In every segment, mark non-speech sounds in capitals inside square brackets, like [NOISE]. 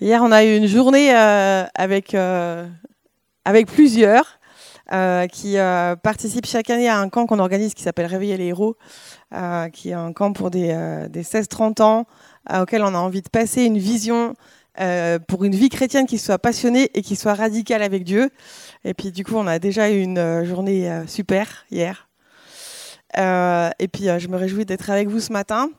Hier, on a eu une journée euh, avec, euh, avec plusieurs euh, qui participent chaque année à un camp qu'on organise qui s'appelle Réveiller les héros, qui est un camp pour des, des 16-30 ans auquel on a envie de passer une vision pour une vie chrétienne qui soit passionnée et qui soit radicale avec Dieu. Et puis du coup, on a déjà eu une journée super hier. et puis, je me réjouis d'être avec vous ce matin.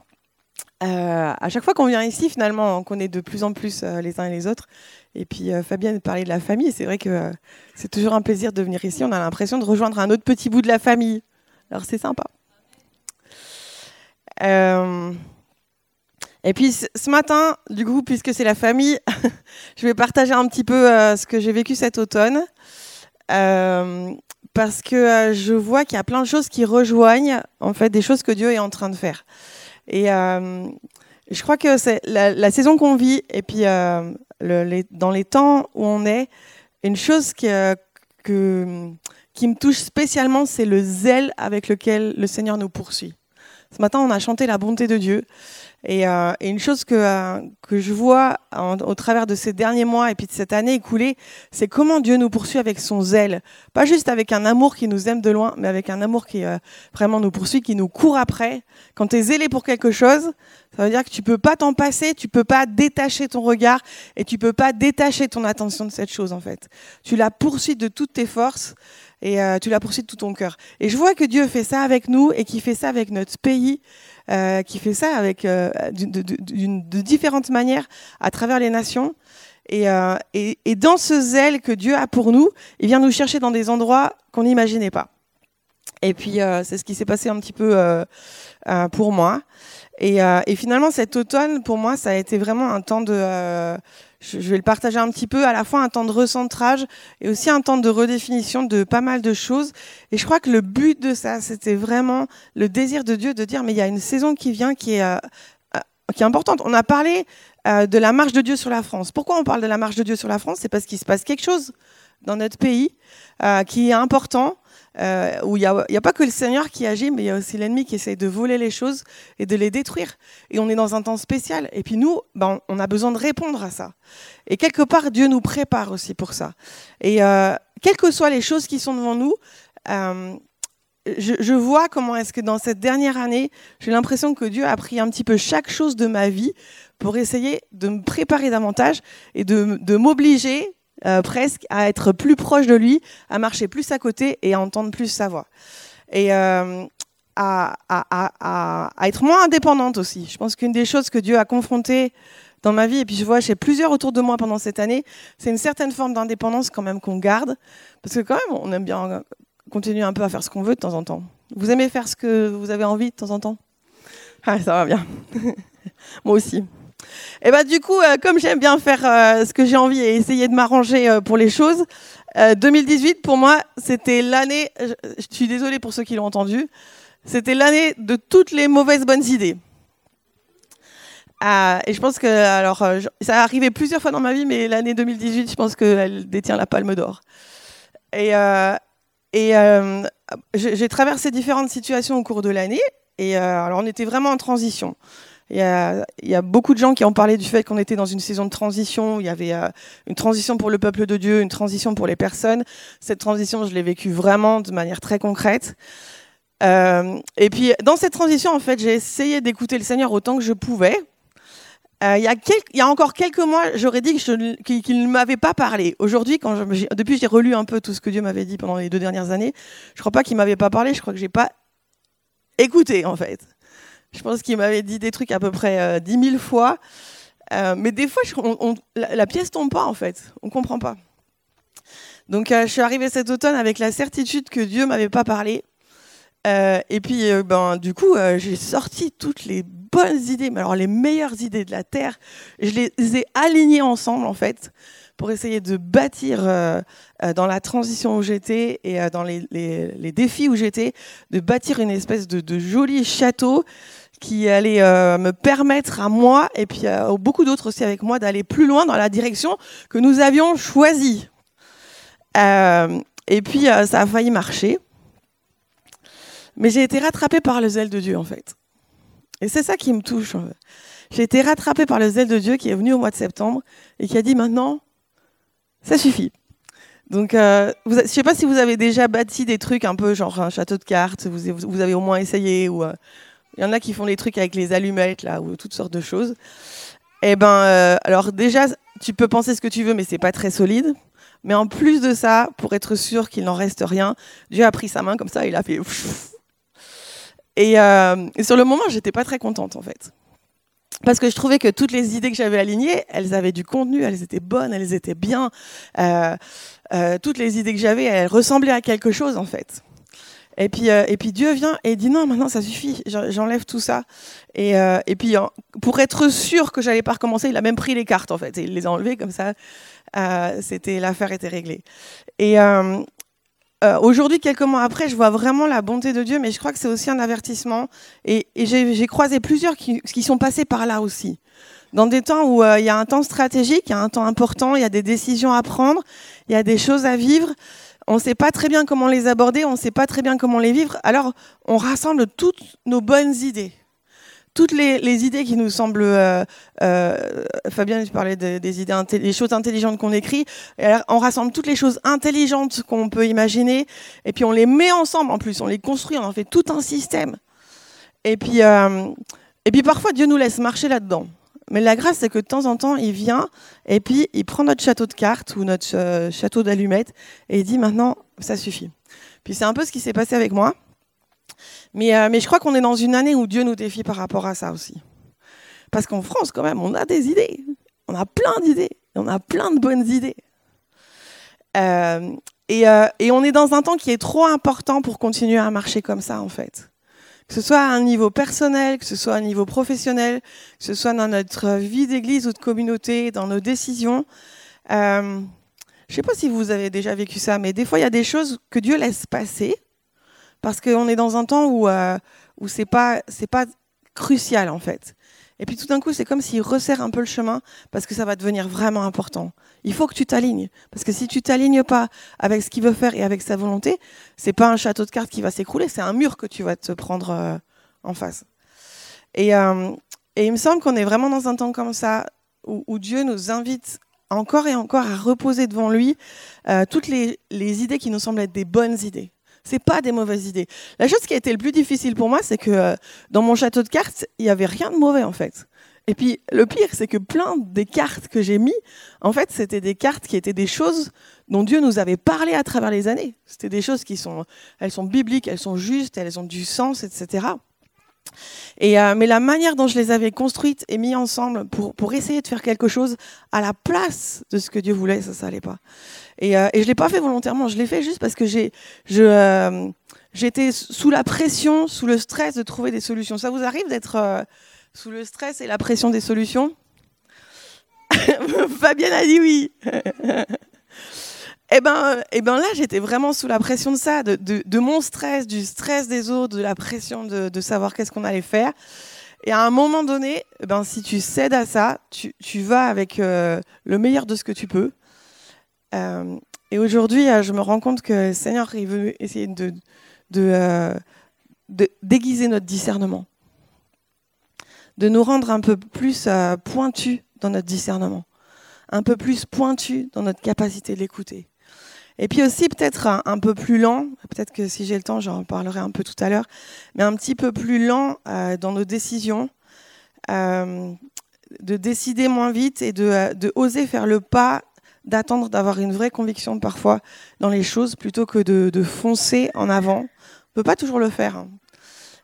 Euh, à chaque fois qu'on vient ici, finalement, on connaît de plus en plus euh, les uns et les autres. Et puis euh, Fabienne parlait de la famille. C'est vrai que c'est toujours un plaisir de venir ici. On a l'impression de rejoindre un autre petit bout de la famille. Alors c'est sympa. et puis ce matin, du coup, puisque c'est la famille, [LAUGHS] je vais partager un petit peu ce que j'ai vécu cet automne. parce que je vois qu'il y a plein de choses qui rejoignent en fait des choses que Dieu est en train de faire. Et euh, je crois que c'est la, saison qu'on vit et puis euh, dans les temps où on est, une chose qui me touche spécialement, c'est le zèle avec lequel le Seigneur nous poursuit. Ce matin, on a chanté la bonté de Dieu. Et, euh, et une chose que, euh, que je vois au travers de ces derniers mois et puis de cette année écoulée, c'est comment Dieu nous poursuit avec son zèle. Pas juste avec un amour qui nous aime de loin, mais avec un amour qui euh, vraiment nous poursuit, qui nous court après. Quand tu es zélé pour quelque chose, ça veut dire que tu peux pas t'en passer, tu peux pas détacher ton regard et tu peux pas détacher ton attention de cette chose en fait. Tu la poursuis de toutes tes forces et euh, tu la poursuis de tout ton cœur. Et je vois que Dieu fait ça avec nous et qu'il fait ça avec notre pays. Euh, qui fait ça avec euh, de, différentes manières à travers les nations. Et, euh, et, et, dans ce zèle que Dieu a pour nous, il vient nous chercher dans des endroits qu'on n'imaginait pas. Et puis c'est ce qui s'est passé un petit peu pour moi. Et, finalement, cet automne, pour moi, ça a été vraiment un temps de je, vais le partager un petit peu, à la fois un temps de recentrage et aussi un temps de redéfinition de pas mal de choses. Et je crois que le but de ça, c'était vraiment le désir de Dieu de dire, mais il y a une saison qui vient qui est, euh, euh, qui est importante. On a parlé euh, de la marche de Dieu sur la France. Pourquoi on parle de la marche de Dieu sur la France? C'est parce qu'il se passe quelque chose dans notre pays qui est important euh, où il n'y a, pas que le Seigneur qui agit, mais il y a aussi l'ennemi qui essaye de voler les choses et de les détruire. Et on est dans un temps spécial. Et puis nous, ben, on a besoin de répondre à ça. Et quelque part, Dieu nous prépare aussi pour ça. Et euh, quelles que soient les choses qui sont devant nous, euh, je, vois comment est-ce que dans cette dernière année, j'ai l'impression que Dieu a pris un petit peu chaque chose de ma vie pour essayer de me préparer davantage et de m'obliger euh, presque à être plus proche de lui, à marcher plus à côté et à entendre plus sa voix. Et euh, à, être moins indépendante aussi. Je pense qu'une des choses que Dieu a confrontées dans ma vie, et puis je vois chez plusieurs autour de moi pendant cette année, c'est une certaine forme d'indépendance quand même qu'on garde, parce que quand même, on aime bien continuer un peu à faire ce qu'on veut de temps en temps. Vous aimez faire ce que vous avez envie de temps en temps? Ah, Ça va bien. [LAUGHS] Moi aussi. Et bah du coup, euh, comme j'aime bien faire euh, ce que j'ai envie et essayer de m'arranger euh, pour les choses, 2018 pour moi, c'était l'année. Je suis désolée pour ceux qui l'ont entendu. C'était l'année de toutes les mauvaises bonnes idées. et je pense que, alors, ça a arrivé plusieurs fois dans ma vie, mais l'année 2018, je pense qu'elle détient la palme d'or. Et j'ai traversé différentes situations au cours de l'année. Et alors, on était vraiment en transition. Il y, a, y, a, beaucoup de gens qui ont parlé du fait qu'on était dans une saison de transition. Il y avait euh, une transition pour le peuple de Dieu, une transition pour les personnes. Cette transition, je l'ai vécue vraiment de manière très concrète. Euh, et puis, dans cette transition, en fait, j'ai essayé d'écouter le Seigneur autant que je pouvais. Euh, il, y a y a encore quelques mois, j'aurais dit qu'il ne m'avait pas parlé. Aujourd'hui, je, depuis j'ai relu un peu tout ce que Dieu m'avait dit pendant les deux dernières années, je crois pas qu'il m'avait pas parlé. Je crois que j'ai pas écouté, en fait. Je pense qu'il m'avait dit des trucs à peu près 10 euh, 000 fois. Euh, mais des fois, la, pièce tombe pas, en fait. On comprend pas. Donc, euh, je suis arrivée cet automne avec la certitude que Dieu m'avait pas parlé. et puis, ben, du coup, j'ai sorti toutes les bonnes idées, mais alors les meilleures idées de la Terre. Je les ai alignées ensemble, en fait, pour essayer de bâtir dans la transition où j'étais et dans les, les, défis où j'étais, de bâtir une espèce de, de joli château qui allait euh, me permettre à moi et puis euh, beaucoup d'autres aussi avec moi d'aller plus loin dans la direction que nous avions choisie. Euh, et puis ça a failli marcher. Mais j'ai été rattrapée par le zèle de Dieu en fait. Et c'est ça qui me touche. j'ai été rattrapée par le zèle de Dieu qui est venu au mois de septembre et qui a dit maintenant, ça suffit. Donc, euh, je ne sais pas si vous avez déjà bâti des trucs un peu genre un château de cartes, vous, vous avez au moins essayé, ou il y en a qui font des trucs avec les allumettes là, ou toutes sortes de choses. Eh ben, alors déjà, tu peux penser ce que tu veux, mais c'est pas très solide. Mais en plus de ça, pour être sûr qu'il n'en reste rien, Dieu a pris sa main comme ça, il a fait. [LAUGHS] Et, euh, et sur le moment, j'étais pas très contente en fait. Parce que je trouvais que toutes les idées que j'avais alignées, elles avaient du contenu, elles étaient bonnes, elles étaient bien. Euh, euh, toutes les idées que j'avais, elles ressemblaient à quelque chose en fait. Et puis, euh, et puis Dieu vient et dit non, maintenant ça suffit, j'enlève tout ça. Et, euh, et puis pour être sûr que j'allais pas recommencer, il a même pris les cartes en fait, et il les a enlevées comme ça. Euh, c'était l'affaire était réglée. Et aujourd'hui, quelques mois après, je vois vraiment la bonté de Dieu, mais je crois que c'est aussi un avertissement. Et, et j'ai croisé plusieurs qui, qui, sont passés par là aussi. Dans des temps où il y a un temps stratégique, il y a un temps important, il y a des décisions à prendre, il y a des choses à vivre on ne sait pas très bien comment les aborder, on ne sait pas très bien comment les vivre. Alors, on rassemble toutes nos bonnes idées. Toutes les, idées qui nous semblent, euh, euh, Fabien, tu parlais des idées, des choses intelligentes qu'on écrit. on rassemble toutes les choses intelligentes qu'on peut imaginer, et puis on les met ensemble en plus, on les construit, on en fait tout un système. Et puis, euh, et puis parfois Dieu nous laisse marcher là-dedans. Mais la grâce, c'est que de temps en temps, il vient et puis il prend notre château de cartes ou notre euh, château d'allumettes et il dit maintenant, ça suffit. Puis c'est un peu ce qui s'est passé avec moi. Mais, euh, mais je crois qu'on est dans une année où Dieu nous défie par rapport à ça aussi. Parce qu'en France, quand même, on a des idées. On a plein d'idées. On a plein de bonnes idées. Euh, et on est dans un temps qui est trop important pour continuer à marcher comme ça, en fait que ce soit à un niveau personnel, que ce soit à un niveau professionnel, que ce soit dans notre vie d'église ou de communauté, dans nos décisions. Euh, je ne sais pas si vous avez déjà vécu ça, mais des fois, il y a des choses que Dieu laisse passer parce qu'on est dans un temps où, euh, ce n'est pas crucial, en fait. Et puis tout d'un coup, c'est comme s'il resserre un peu le chemin parce que ça va devenir vraiment important. Il faut que tu t'alignes. Parce que si tu t'alignes pas avec ce qu'il veut faire et avec sa volonté, c'est pas un château de cartes qui va s'écrouler, c'est un mur que tu vas te prendre euh, en face. Et, euh, et, il me semble qu'on est vraiment dans un temps comme ça où, Dieu nous invite encore et encore à reposer devant lui euh, toutes les idées qui nous semblent être des bonnes idées. C'est pas des mauvaises idées. La chose qui a été le plus difficile pour moi, c'est que euh, dans mon château de cartes, il y avait rien de mauvais en fait. Et puis le pire, c'est que plein des cartes que j'ai mis, en fait, c'était des cartes qui étaient des choses dont Dieu nous avait parlé à travers les années. C'était des choses qui sont, elles sont bibliques, elles sont justes, elles ont du sens, etc. Et, euh, mais la manière dont je les avais construites et mis ensemble pour, pour essayer de faire quelque chose à la place de ce que Dieu voulait, ça, ça allait pas. Et, euh, et je l'ai pas fait volontairement, je l'ai fait juste parce que j'ai, je, euh, j'étais sous la pression, sous le stress de trouver des solutions. Ça vous arrive d'être euh, sous le stress et la pression des solutions? [LAUGHS] Fabienne a dit oui. [LAUGHS] Eh ben, eh ben là, j'étais vraiment sous la pression de ça, de, mon stress, du stress des autres, de la pression de, de savoir qu'est-ce qu'on allait faire. Et à un moment donné, eh ben, si tu cèdes à ça, tu, tu vas avec euh, le meilleur de ce que tu peux. Euh, et aujourd'hui, euh, je me rends compte que le Seigneur il veut essayer de, euh, de, déguiser notre discernement, de nous rendre un peu plus pointus dans notre discernement, un peu plus pointus dans notre capacité de l'écouter. Et puis aussi peut-être un, peu plus lent, peut-être que si j'ai le temps, j'en parlerai un peu tout à l'heure, mais un petit peu plus lent dans nos décisions, de décider moins vite et de, de, oser faire le pas d'attendre d'avoir une vraie conviction parfois dans les choses plutôt que de, foncer en avant. On ne peut pas toujours le faire. Hein.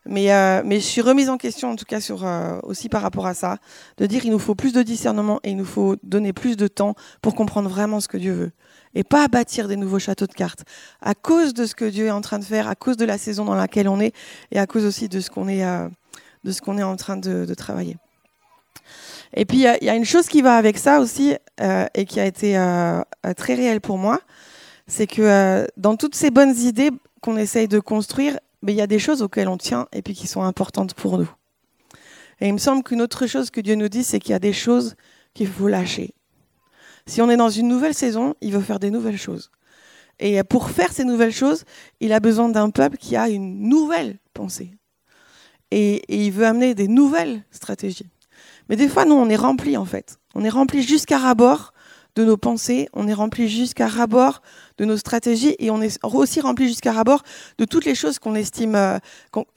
Mais, euh, mais je suis remise en question, en tout cas, sur, euh, aussi par rapport à ça, de dire qu'il nous faut plus de discernement et il nous faut donner plus de temps pour comprendre vraiment ce que Dieu veut. Et pas bâtir des nouveaux châteaux de cartes. À cause de ce que Dieu est en train de faire, à cause de la saison dans laquelle on est, et à cause aussi de ce qu'on est, euh, de ce qu'on est en train de travailler. Et puis, il y, a une chose qui va avec ça aussi, euh, et qui a été euh, euh, très réelle pour moi, c'est que dans toutes ces bonnes idées qu'on essaye de construire, il y a des choses auxquelles on tient et puis qui sont importantes pour nous. Et il me semble qu'une autre chose que Dieu nous dit, c'est qu'il y a des choses qu'il faut lâcher. Si on est dans une nouvelle saison, il veut faire des nouvelles choses. Et pour faire ces nouvelles choses, il a besoin d'un peuple qui a une nouvelle pensée. Et, et il veut amener des nouvelles stratégies. Mais des fois, nous, on est rempli en fait. On est rempli jusqu'à rabord de nos pensées, on est rempli jusqu'à rabord de nos stratégies et on est aussi rempli jusqu'à rabord de toutes les choses qu'on estime, euh,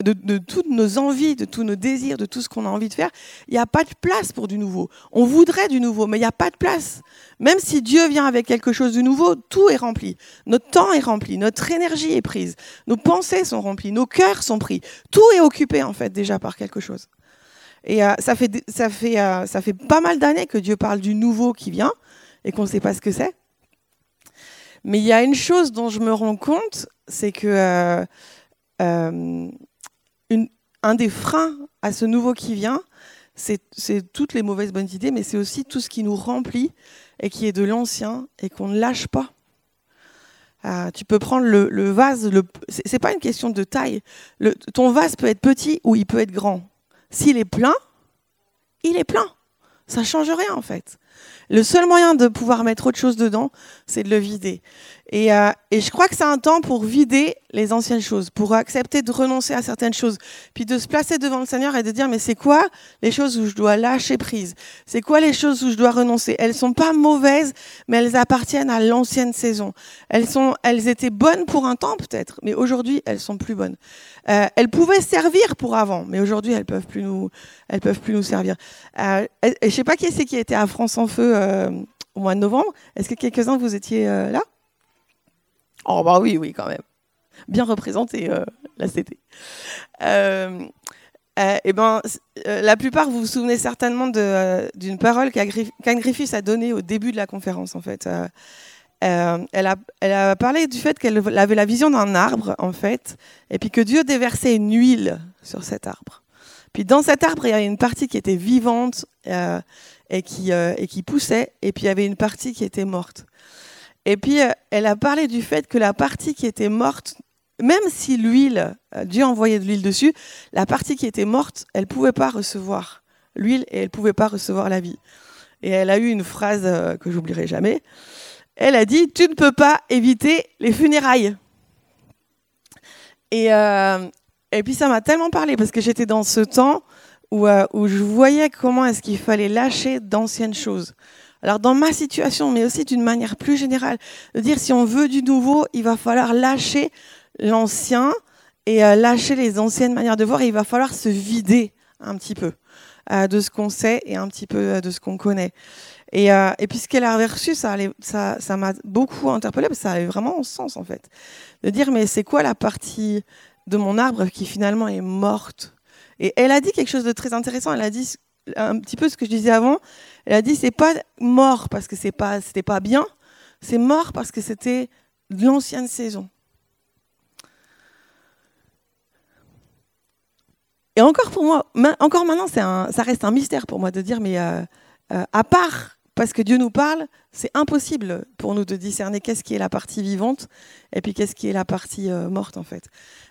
de, toutes nos envies, de tous nos désirs, de tout ce qu'on a envie de faire. Il n'y a pas de place pour du nouveau. On voudrait du nouveau, mais il n'y a pas de place. Même si Dieu vient avec quelque chose de nouveau, tout est rempli. Notre temps est rempli, notre énergie est prise, nos pensées sont remplies, nos cœurs sont pris. Tout est occupé en fait déjà par quelque chose. Et euh, ça, fait, ça, fait, euh, ça fait pas mal d'années que Dieu parle du nouveau qui vient et qu'on ne sait pas ce que c'est. Mais il y a une chose dont je me rends compte, c'est que euh, un des freins à ce nouveau qui vient, c'est toutes les mauvaises bonnes idées, mais c'est aussi tout ce qui nous remplit et qui est de l'ancien et qu'on ne lâche pas. Tu peux prendre le, vase, le, c'est pas une question de taille. Le, ton vase peut être petit ou il peut être grand. S'il est plein, il est plein. Ça change rien en fait. Le seul moyen de pouvoir mettre autre chose dedans, c'est de le vider. Et, euh, et, je crois que c'est un temps pour vider les anciennes choses, pour accepter de renoncer à certaines choses, puis de se placer devant le Seigneur et de dire, mais c'est quoi les choses où je dois lâcher prise? C'est quoi les choses où je dois renoncer? Elles sont pas mauvaises, mais elles appartiennent à l'ancienne saison. Elles, sont, elles étaient bonnes pour un temps peut-être, mais aujourd'hui, elles sont plus bonnes. Euh, elles pouvaient servir pour avant, mais aujourd'hui, elles peuvent peuvent plus nous servir. Euh, je sais pas qui c'est qui était à France en Feu euh, au mois de novembre. Est-ce que quelques-uns vous étiez euh, là? Oh bah oui, oui, quand même. Bien représenté, euh, la CT. Euh, eh ben, la plupart, vous vous souvenez certainement d'une parole qu'Anne Griffiths a donnée au début de la conférence, en fait. Elle a, elle, a, parlé du fait qu'elle avait la vision d'un arbre, en fait, et puis que Dieu déversait une huile sur cet arbre. Puis dans cet arbre, il y avait une partie qui était vivante et, qui, qui poussait, et puis il y avait une partie qui était morte. Et puis, euh, elle a parlé du fait que la partie qui était morte, même si l'huile, euh, Dieu envoyait de l'huile dessus, la partie qui était morte, elle ne pouvait pas recevoir l'huile et elle ne pouvait pas recevoir la vie. Et elle a eu une phrase euh, que j'oublierai jamais. Elle a dit Tu ne peux pas éviter les funérailles. Et puis ça m'a tellement parlé parce que j'étais dans ce temps où, où je voyais comment est-ce qu'il fallait lâcher d'anciennes choses. Alors dans ma situation, mais aussi d'une manière plus générale, de dire si on veut du nouveau, il va falloir lâcher l'ancien et euh, lâcher les anciennes manières de voir il va falloir se vider un petit peu euh, de ce qu'on sait et un petit peu euh, de ce qu'on connaît. Et, puis ce qu'elle a reçu, ça m'a beaucoup interpellé, parce que ça avait vraiment sens en fait. De dire mais c'est quoi la partie de mon arbre qui finalement est morte? Et elle a dit quelque chose de très intéressant, elle a dit un petit peu ce que je disais avant. Elle a dit c'est pas mort parce que c'est pas c'était pas bien, c'est mort parce que c'était de l'ancienne saison. Et encore pour moi, encore maintenant, ça reste un mystère pour moi de dire, mais euh, euh, à part parce que Dieu nous parle, c'est impossible pour nous de discerner qu'est-ce qui est la partie vivante et puis qu'est-ce qui est la partie euh, morte en fait.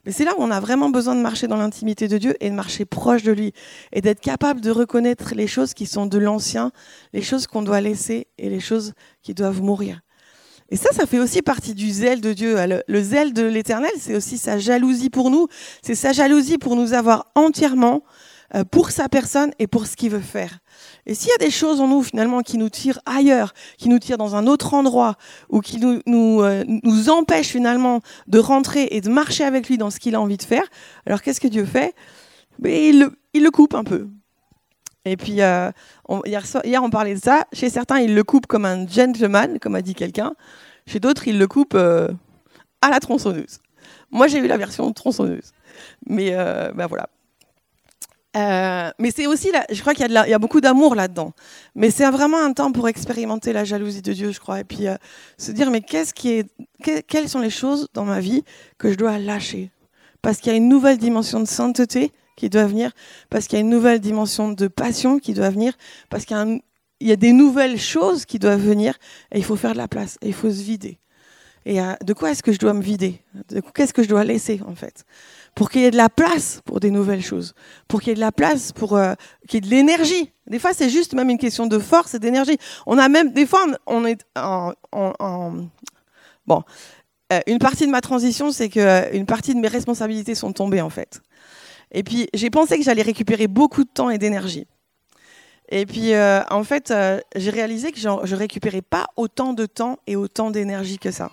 Mais c'est là où on a vraiment besoin de marcher dans l'intimité de Dieu et de marcher proche de lui et d'être capable de reconnaître les choses qui sont de l'ancien, les choses qu'on doit laisser et les choses qui doivent mourir. Et ça, ça fait aussi partie du zèle de Dieu. Le, le zèle de l'Éternel, c'est aussi sa jalousie pour nous. C'est sa jalousie pour nous avoir entièrement pour sa personne et pour ce qu'il veut faire. Et s'il y a des choses en nous finalement qui nous tirent ailleurs, qui nous tirent dans un autre endroit, ou qui nous, nous, euh, empêchent finalement de rentrer et de marcher avec lui dans ce qu'il a envie de faire, alors qu'est-ce que Dieu fait? Mais il, le, il le coupe un peu. Et puis, euh, hier, hier, on parlait de ça. Chez certains, il le coupe comme un gentleman, comme a dit quelqu'un. Chez d'autres, il le coupe à la tronçonneuse. Moi, j'ai eu la version tronçonneuse. Mais ben voilà. Euh, mais c'est aussi, je crois qu'il y, a beaucoup d'amour là-dedans. Mais c'est vraiment un temps pour expérimenter la jalousie de Dieu, je crois, et puis euh, se dire mais qu'est-ce qui est, quelles sont les choses dans ma vie que je dois lâcher? Parce qu'il y a une nouvelle dimension de sainteté qui doit venir, parce qu'il y a une nouvelle dimension de passion qui doit venir, parce qu'il y, a des nouvelles choses qui doivent venir, et il faut faire de la place, et il faut se vider. Et euh, de quoi est-ce que je dois me vider? Qu'est-ce que je dois laisser en fait? Pour qu'il y ait de la place pour des nouvelles choses, pour qu'il y ait de la place pour euh, qu'il y ait de l'énergie. Des fois, c'est juste même une question de force et d'énergie. On a même des fois, on est en, bon. Euh, une partie de ma transition, c'est que euh, une partie de mes responsabilités sont tombées en fait. Et puis j'ai pensé que j'allais récupérer beaucoup de temps et d'énergie. Et puis, en fait, j'ai réalisé que je récupérais pas autant de temps et autant d'énergie que ça.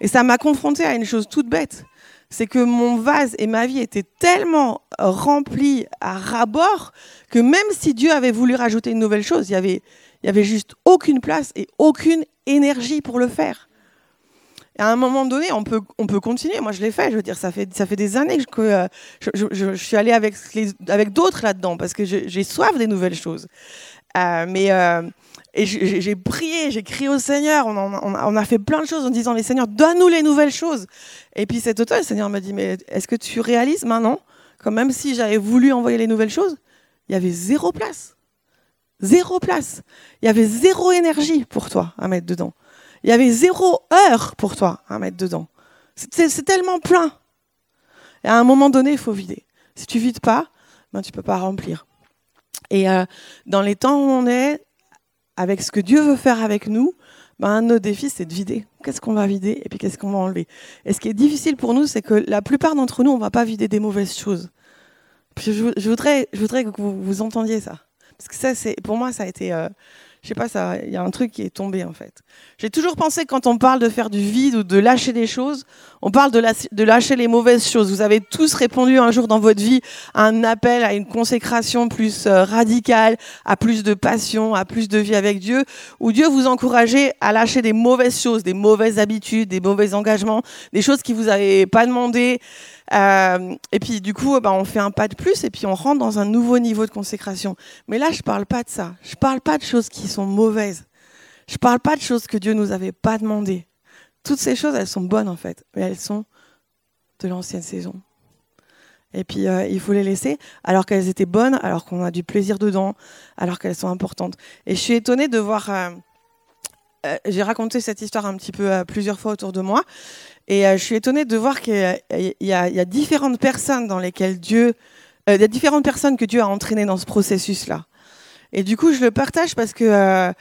Et ça m'a confronté à une chose toute bête. C'est que mon vase et ma vie étaient tellement remplis à ras-bord que même si Dieu avait voulu rajouter une nouvelle chose, il y avait, juste aucune place et aucune énergie pour le faire. Et à un moment donné, on peut, on peut continuer. Moi, je l'ai fait. Je veux dire, ça fait, des années que euh, je, suis allée avec, d'autres là-dedans parce que j'ai soif des nouvelles choses. Euh, mais euh, j'ai prié, j'ai crié au Seigneur. On, on, a fait plein de choses en disant, mais Seigneur, donne-nous les nouvelles choses. Et puis cet automne, le Seigneur m'a dit, mais est-ce que tu réalises maintenant, quand même si j'avais voulu envoyer les nouvelles choses, il y avait zéro place? Zéro place. Il y avait zéro énergie pour toi à mettre dedans. Il y avait zéro heure pour toi à mettre dedans. C'est tellement plein. Et à un moment donné, il faut vider. Si tu vides pas, ben, tu peux pas remplir. Et euh, dans les temps où on est, avec ce que Dieu veut faire avec nous, ben, un de nos défis, c'est de vider. Qu'est-ce qu'on va vider et puis qu'est-ce qu'on va enlever? Et ce qui est difficile pour nous, c'est que la plupart d'entre nous, on ne va pas vider des mauvaises choses. Je, voudrais, je voudrais que vous, entendiez ça. Parce que ça, pour moi, ça a été... Euh, je sais pas, il y a un truc qui est tombé en fait. J'ai toujours pensé que quand on parle de faire du vide ou de lâcher des choses, on parle de, de, lâcher les mauvaises choses. Vous avez tous répondu un jour dans votre vie à un appel à une consécration plus euh, radicale, à plus de passion, à plus de vie avec Dieu, où Dieu vous encourageait à lâcher des mauvaises choses, des mauvaises habitudes, des mauvais engagements, des choses qui vous avaient pas demandé. Euh, et puis du coup, bah, on fait un pas de plus et puis on rentre dans un nouveau niveau de consécration. Mais là, je parle pas de ça. Je parle pas de choses qui sont mauvaises. Je parle pas de choses que Dieu nous avait pas demandées. Toutes ces choses, elles sont bonnes en fait, mais elles sont de l'ancienne saison. Et puis euh, il faut les laisser alors qu'elles étaient bonnes, alors qu'on a du plaisir dedans, alors qu'elles sont importantes. Et je suis étonnée de voir. Euh, j'ai raconté cette histoire un petit peu plusieurs fois autour de moi. Et euh, je suis étonnée de voir qu'il y, a différentes personnes dans lesquelles Dieu, euh, il y a différentes personnes que Dieu a entraînées dans ce processus-là. Et du coup, je le partage parce que euh,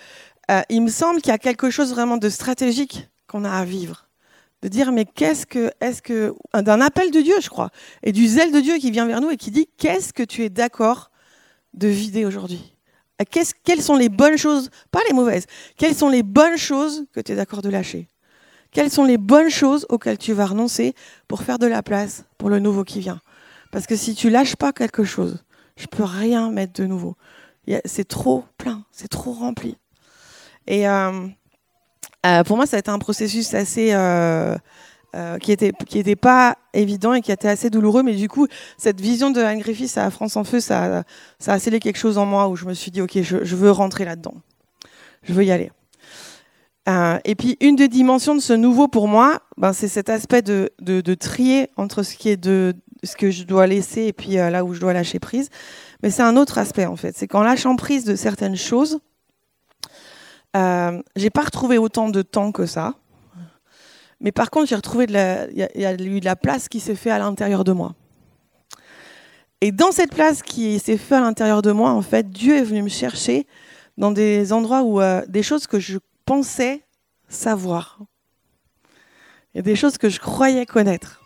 il me semble qu'il y a quelque chose vraiment de stratégique qu'on a à vivre. De dire, mais qu'est-ce que, est-ce que, d'un appel de Dieu, je crois, et du zèle de Dieu qui vient vers nous et qui dit, qu'est-ce que tu es d'accord de vider aujourd'hui? Quelles sont les bonnes choses, pas les mauvaises, quelles sont les bonnes choses que tu es d'accord de lâcher? Quelles sont les bonnes choses auxquelles tu vas renoncer pour faire de la place pour le nouveau qui vient? Parce que si tu lâches pas quelque chose, je peux rien mettre de nouveau. C'est trop plein, c'est trop rempli. Et euh, euh, pour moi, ça a été un processus assez euh, qui était qui était pas évident et qui été assez douloureux. Mais du coup, cette vision de Anne Griffith à France en feu, ça, ça a scellé quelque chose en moi où je me suis dit, ok, je, je veux rentrer là-dedans. Je veux y aller. Euh, et puis une des dimensions de ce nouveau pour moi, ben, c'est cet aspect de, de, trier entre ce qui est de ce que je dois laisser et puis euh, là où je dois lâcher prise. Mais c'est un autre aspect en fait. C'est qu'en lâchant prise de certaines choses, euh, j'ai pas retrouvé autant de temps que ça. Mais par contre, j'ai retrouvé il y, a eu de la place qui s'est fait à l'intérieur de moi. Et dans cette place qui s'est faite à l'intérieur de moi, en fait, Dieu est venu me chercher dans des endroits où euh, des choses que je pensais savoir. Il y a des choses que je croyais connaître.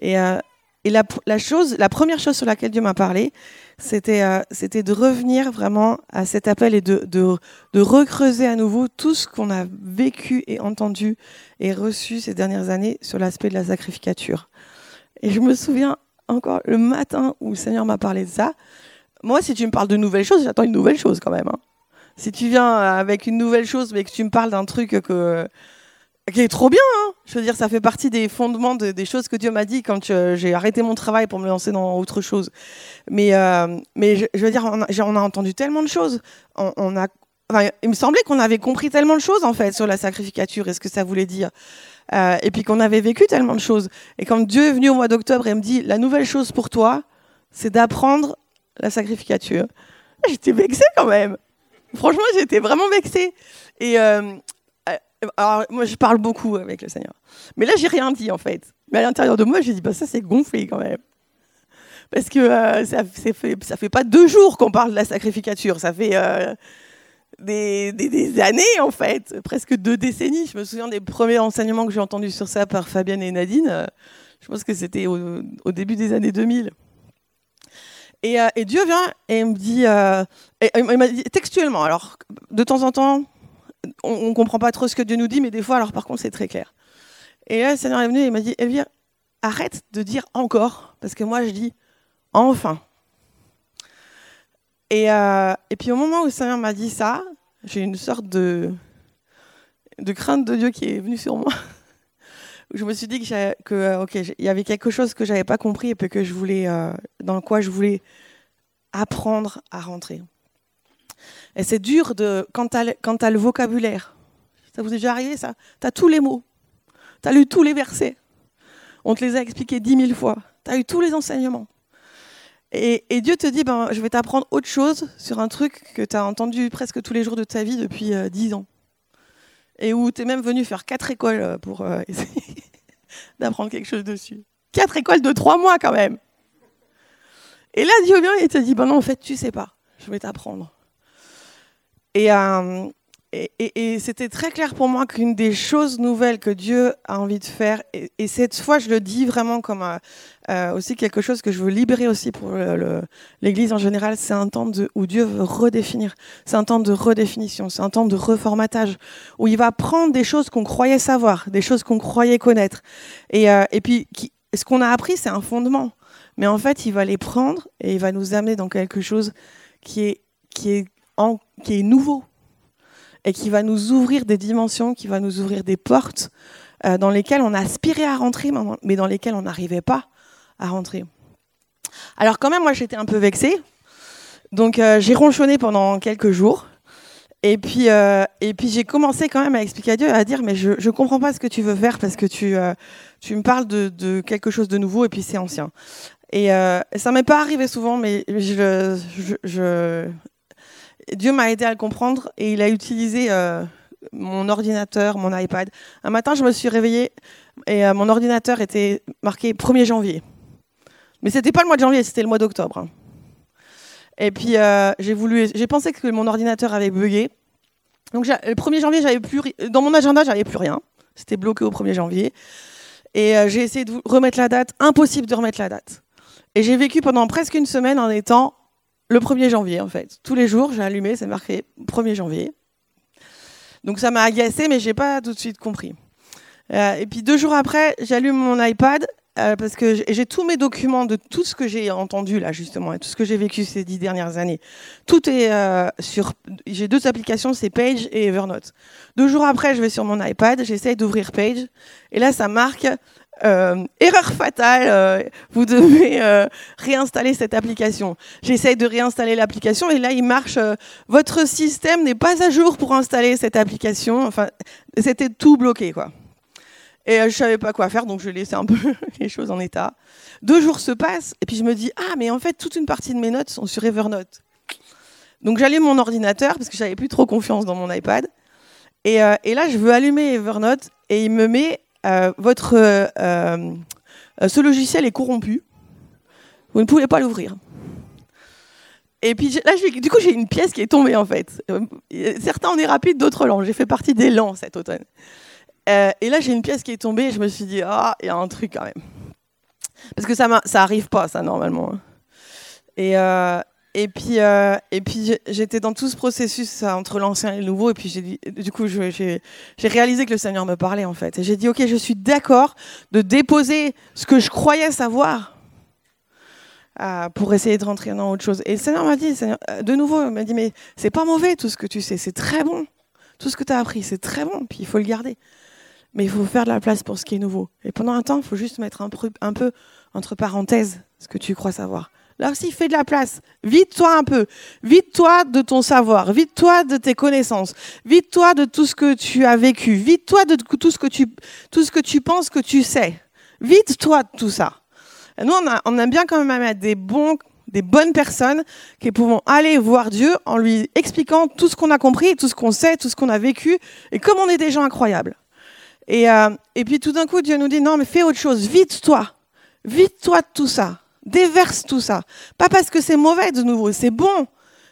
Et, euh, et la, première chose sur laquelle Dieu m'a parlé, c'était euh, de revenir vraiment à cet appel et de recreuser à nouveau tout ce qu'on a vécu et entendu et reçu ces dernières années sur l'aspect de la sacrificature. Et je me souviens encore le matin où le Seigneur m'a parlé de ça. Moi, si tu me parles de nouvelles choses, j'attends une nouvelle chose quand même. Hein si tu viens avec une nouvelle chose, mais que tu me parles d'un truc que, qui est trop bien, hein. je veux dire, ça fait partie des fondements des choses que Dieu m'a dit quand j'ai arrêté mon travail pour me lancer dans autre chose. Mais, euh, mais je, veux dire, on a, entendu tellement de choses. On, a, il me semblait qu'on avait compris tellement de choses en fait sur la sacrificature et ce que ça voulait dire. Euh, et puis qu'on avait vécu tellement de choses. Et quand Dieu est venu au mois d'octobre et me dit, la nouvelle chose pour toi, c'est d'apprendre la sacrificature. J'étais vexée quand même. Franchement, j'étais vraiment vexée. Et euh, euh, alors, moi, je parle beaucoup avec le Seigneur. Mais là, j'ai rien dit, en fait. Mais à l'intérieur de moi, j'ai dit, bah, ça, c'est gonflé quand même. Parce que euh, ça, fait, fait pas deux jours qu'on parle de la sacrificature. Ça fait des, des, années, en fait. Presque deux décennies. Je me souviens des premiers enseignements que j'ai entendus sur ça par Fabienne et Nadine. je pense que c'était au, au début des années 2000. Et, et, Dieu vient et me dit, et, il m'a dit textuellement, alors de temps en temps, on ne comprend pas trop ce que Dieu nous dit, mais des fois, alors par contre, c'est très clair. Et là, le Seigneur est venu et m'a dit, Elvire, arrête de dire encore, parce que moi, je dis enfin. Et, euh, et puis au moment où le Seigneur m'a dit ça, j'ai une sorte de, de crainte de Dieu qui est venue sur moi. [LAUGHS] je me suis dit que, euh, y avait quelque chose que j'avais pas compris et que je voulais, euh, dans quoi je voulais apprendre à rentrer. Et c'est dur de, quand tu le vocabulaire. Ça vous est déjà arrivé, ça? Tu as tous les mots. Tu as lu tous les versets. On te les a expliqués dix mille fois. Tu as eu tous les enseignements. Et, Dieu te dit, ben, je vais t'apprendre autre chose sur un truc que tu as entendu presque tous les jours de ta vie depuis euh, dix ans. Et où tu es même venu faire quatre écoles euh, pour euh, [LAUGHS] essayer d'apprendre quelque chose dessus. Quatre écoles de trois mois quand même. Et là, Dieu vient et te dit, ben non, en fait, tu sais pas. Je vais t'apprendre. Euh, et, c'était très clair pour moi qu'une des choses nouvelles que Dieu a envie de faire, et, cette fois je le dis vraiment comme euh, euh, aussi quelque chose que je veux libérer aussi pour l'Église en général, c'est un temps où Dieu veut redéfinir, c'est un temps de redéfinition, c'est un temps de reformatage, où il va prendre des choses qu'on croyait savoir, des choses qu'on croyait connaître. Et, et puis ce qu'on a appris, c'est un fondement, mais en fait il va les prendre et il va nous amener dans quelque chose qui est, qui est qui est nouveau et qui va nous ouvrir des dimensions, qui va nous ouvrir des portes euh, dans lesquelles on aspirait à rentrer, mais dans lesquelles on n'arrivait pas à rentrer. Alors quand même, moi j'étais un peu vexée, donc euh, j'ai ronchonné pendant quelques jours. Et puis, euh, puis j'ai commencé quand même à expliquer à Dieu, à dire, mais je ne comprends pas ce que tu veux faire parce que tu, tu me parles de, de, quelque chose de nouveau et puis c'est ancien. Et ça m'est pas arrivé souvent, mais je, Dieu m'a aidé à le comprendre et il a utilisé euh, mon ordinateur, mon iPad. Un matin, je me suis réveillée et euh, mon ordinateur était marqué 1er janvier. Mais c'était pas le mois de janvier, c'était le mois d'octobre. Hein. Et puis euh, j'ai voulu, j'ai pensé que mon ordinateur avait bugué. Donc le 1er janvier, plus, dans mon agenda, j'avais plus rien. C'était bloqué au 1er janvier. Et j'ai essayé de remettre la date. Impossible de remettre la date. Et j'ai vécu pendant presque une semaine en étant le 1er janvier, en fait. Tous les jours, j'ai allumé, c'est marqué 1er janvier. Donc ça m'a agacé, mais j'ai pas tout de suite compris. Euh, et puis deux jours après, j'allume mon iPad euh, parce que j'ai tous mes documents de tout ce que j'ai entendu là justement et tout ce que j'ai vécu ces dix dernières années. Tout est euh, sur. J'ai deux applications, c'est Page et Evernote. Deux jours après, je vais sur mon iPad, j'essaye d'ouvrir Page et là, ça marque euh, erreur fatale, euh, vous devez euh, réinstaller cette application. J'essaye de réinstaller l'application et là il marche. votre système n'est pas à jour pour installer cette application. Enfin, c'était tout bloqué quoi. Et je savais pas quoi faire, donc je laissais un peu [LAUGHS] les choses en état. Deux jours se passent et puis je me dis ah mais en fait toute une partie de mes notes sont sur Evernote. Donc j'allume mon ordinateur parce que j'avais plus trop confiance dans mon iPad. Et, là je veux allumer Evernote et il me met votre, euh, euh, ce logiciel est corrompu, vous ne pouvez pas l'ouvrir. Et puis là, du coup, j'ai une pièce qui est tombée en fait. Certains on est rapide, d'autres lents. J'ai fait partie des lents cet automne. et là, j'ai une pièce qui est tombée et je me suis dit, ah, il y a un truc quand même. Parce que ça, ça arrive pas, ça, normalement. Et, et puis, euh, puis j'étais dans tout ce processus entre l'ancien et le nouveau. Et puis, du coup, j'ai réalisé que le Seigneur me parlait, en fait. Et j'ai dit, OK, je suis d'accord de déposer ce que je croyais savoir euh, pour essayer de rentrer dans autre chose. Et le Seigneur m'a dit, euh, de nouveau, il m'a dit, mais c'est pas mauvais tout ce que tu sais, c'est très bon. Tout ce que tu as appris, c'est très bon. Puis il faut le garder. Mais il faut faire de la place pour ce qui est nouveau. Et pendant un temps, il faut juste mettre un peu entre parenthèses ce que tu crois savoir. Là aussi, fais de la place. Vide-toi un peu. Vide-toi de ton savoir. Vide-toi de tes connaissances. Vide-toi de tout ce que tu as vécu. Vide-toi de tout ce que tu, tout ce que tu penses que tu sais. Vide-toi de tout ça. Et nous, on, a, aime bien quand même mettre des bons, des bonnes personnes qui pouvons aller voir Dieu en lui expliquant tout ce qu'on a compris, tout ce qu'on sait, tout ce qu'on a vécu, et comme on est des gens incroyables. Et, euh, et puis tout d'un coup, Dieu nous dit, non, mais fais autre chose. Vide-toi. Vide-toi de tout ça déverse tout ça. Pas parce que c'est mauvais de nouveau, c'est bon,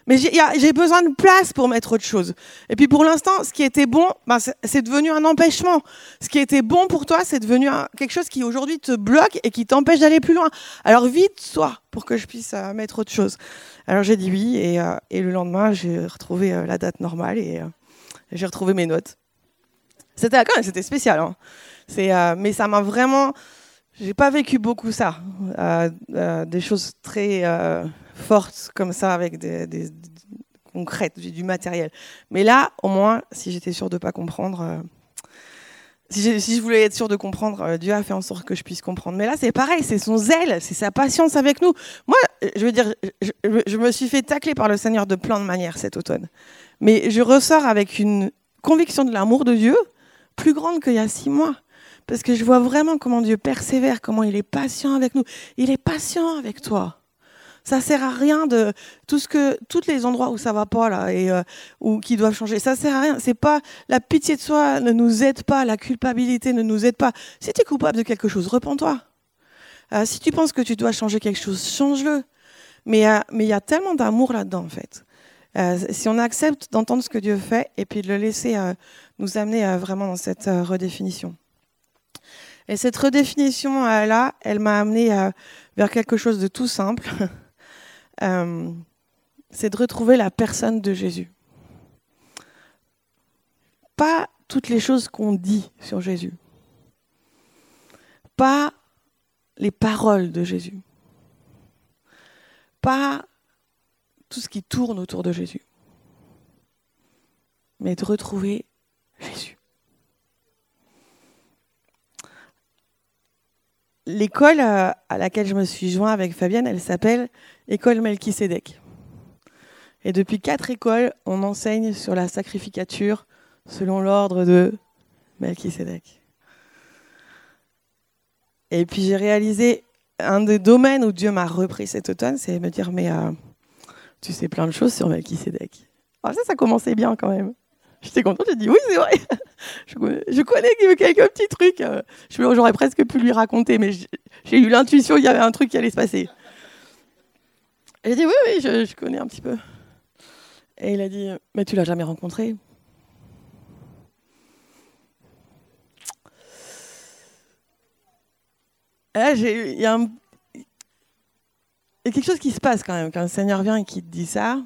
Mais j'ai besoin de place pour mettre autre chose. Et puis pour l'instant, ce qui était bon, ben c'est devenu un empêchement. Ce qui était bon pour toi, c'est devenu quelque chose qui aujourd'hui te bloque et qui t'empêche d'aller plus loin. Alors vite, sois pour que je puisse euh, mettre autre chose. Alors j'ai dit oui, et, euh, et le lendemain, j'ai retrouvé euh, la date normale et j'ai retrouvé mes notes. C'était quand même, c'était spécial. Hein. mais ça m'a vraiment, j'ai pas vécu beaucoup ça, des choses très forte comme ça avec des, concrètes, du matériel. Mais là, au moins, si j'étais sûre de pas comprendre, euh, si, je voulais être sûre de comprendre, euh, Dieu a fait en sorte que je puisse comprendre. Mais là, c'est pareil, c'est son zèle, c'est sa patience avec nous. Moi, je veux dire, je, je, me suis fait tacler par le Seigneur de plein de manières cet automne. Mais je ressors avec une conviction de l'amour de Dieu plus grande qu'il y a six mois. Parce que je vois vraiment comment Dieu persévère, comment il est patient avec nous. Il est patient avec toi. Ça sert à rien de tout ce que tous les endroits où ça va pas là et euh, qui doivent changer. Ça sert à rien. C'est pas la pitié de soi ne nous aide pas, la culpabilité ne nous aide pas. Si tu es coupable de quelque chose, repens-toi. Euh, si tu penses que tu dois changer quelque chose, change-le. Mais euh, mais il y a tellement d'amour là-dedans en fait. si on accepte d'entendre ce que Dieu fait et puis de le laisser nous amener vraiment dans cette redéfinition. Et cette redéfinition là, elle m'a amené vers quelque chose de tout simple. [LAUGHS] Euh, c'est de retrouver la personne de Jésus. Pas toutes les choses qu'on dit sur Jésus. Pas les paroles de Jésus. Pas tout ce qui tourne autour de Jésus. Mais de retrouver Jésus. L'école euh, à laquelle je me suis joint avec Fabienne, elle s'appelle École Melchisedec. Et depuis quatre écoles, on enseigne sur la sacrificature selon l'ordre de Melchisedec. Et puis j'ai réalisé un des domaines où Dieu m'a repris cet automne, c'est me dire mais euh, tu sais plein de choses sur Melchisedec. Ça, ça commençait bien quand même. J'étais contente, j'ai dit oui, c'est vrai. [LAUGHS] Je connais, quelques petits trucs. Euh, j'aurais presque pu lui raconter, mais j'ai eu l'intuition qu'il y avait un truc qui allait se passer. J'ai dit oui, oui, je, connais un petit peu. Et il a dit, mais tu l'as jamais rencontré il y, a quelque chose qui se passe quand même quand le Seigneur vient et qui te dit ça.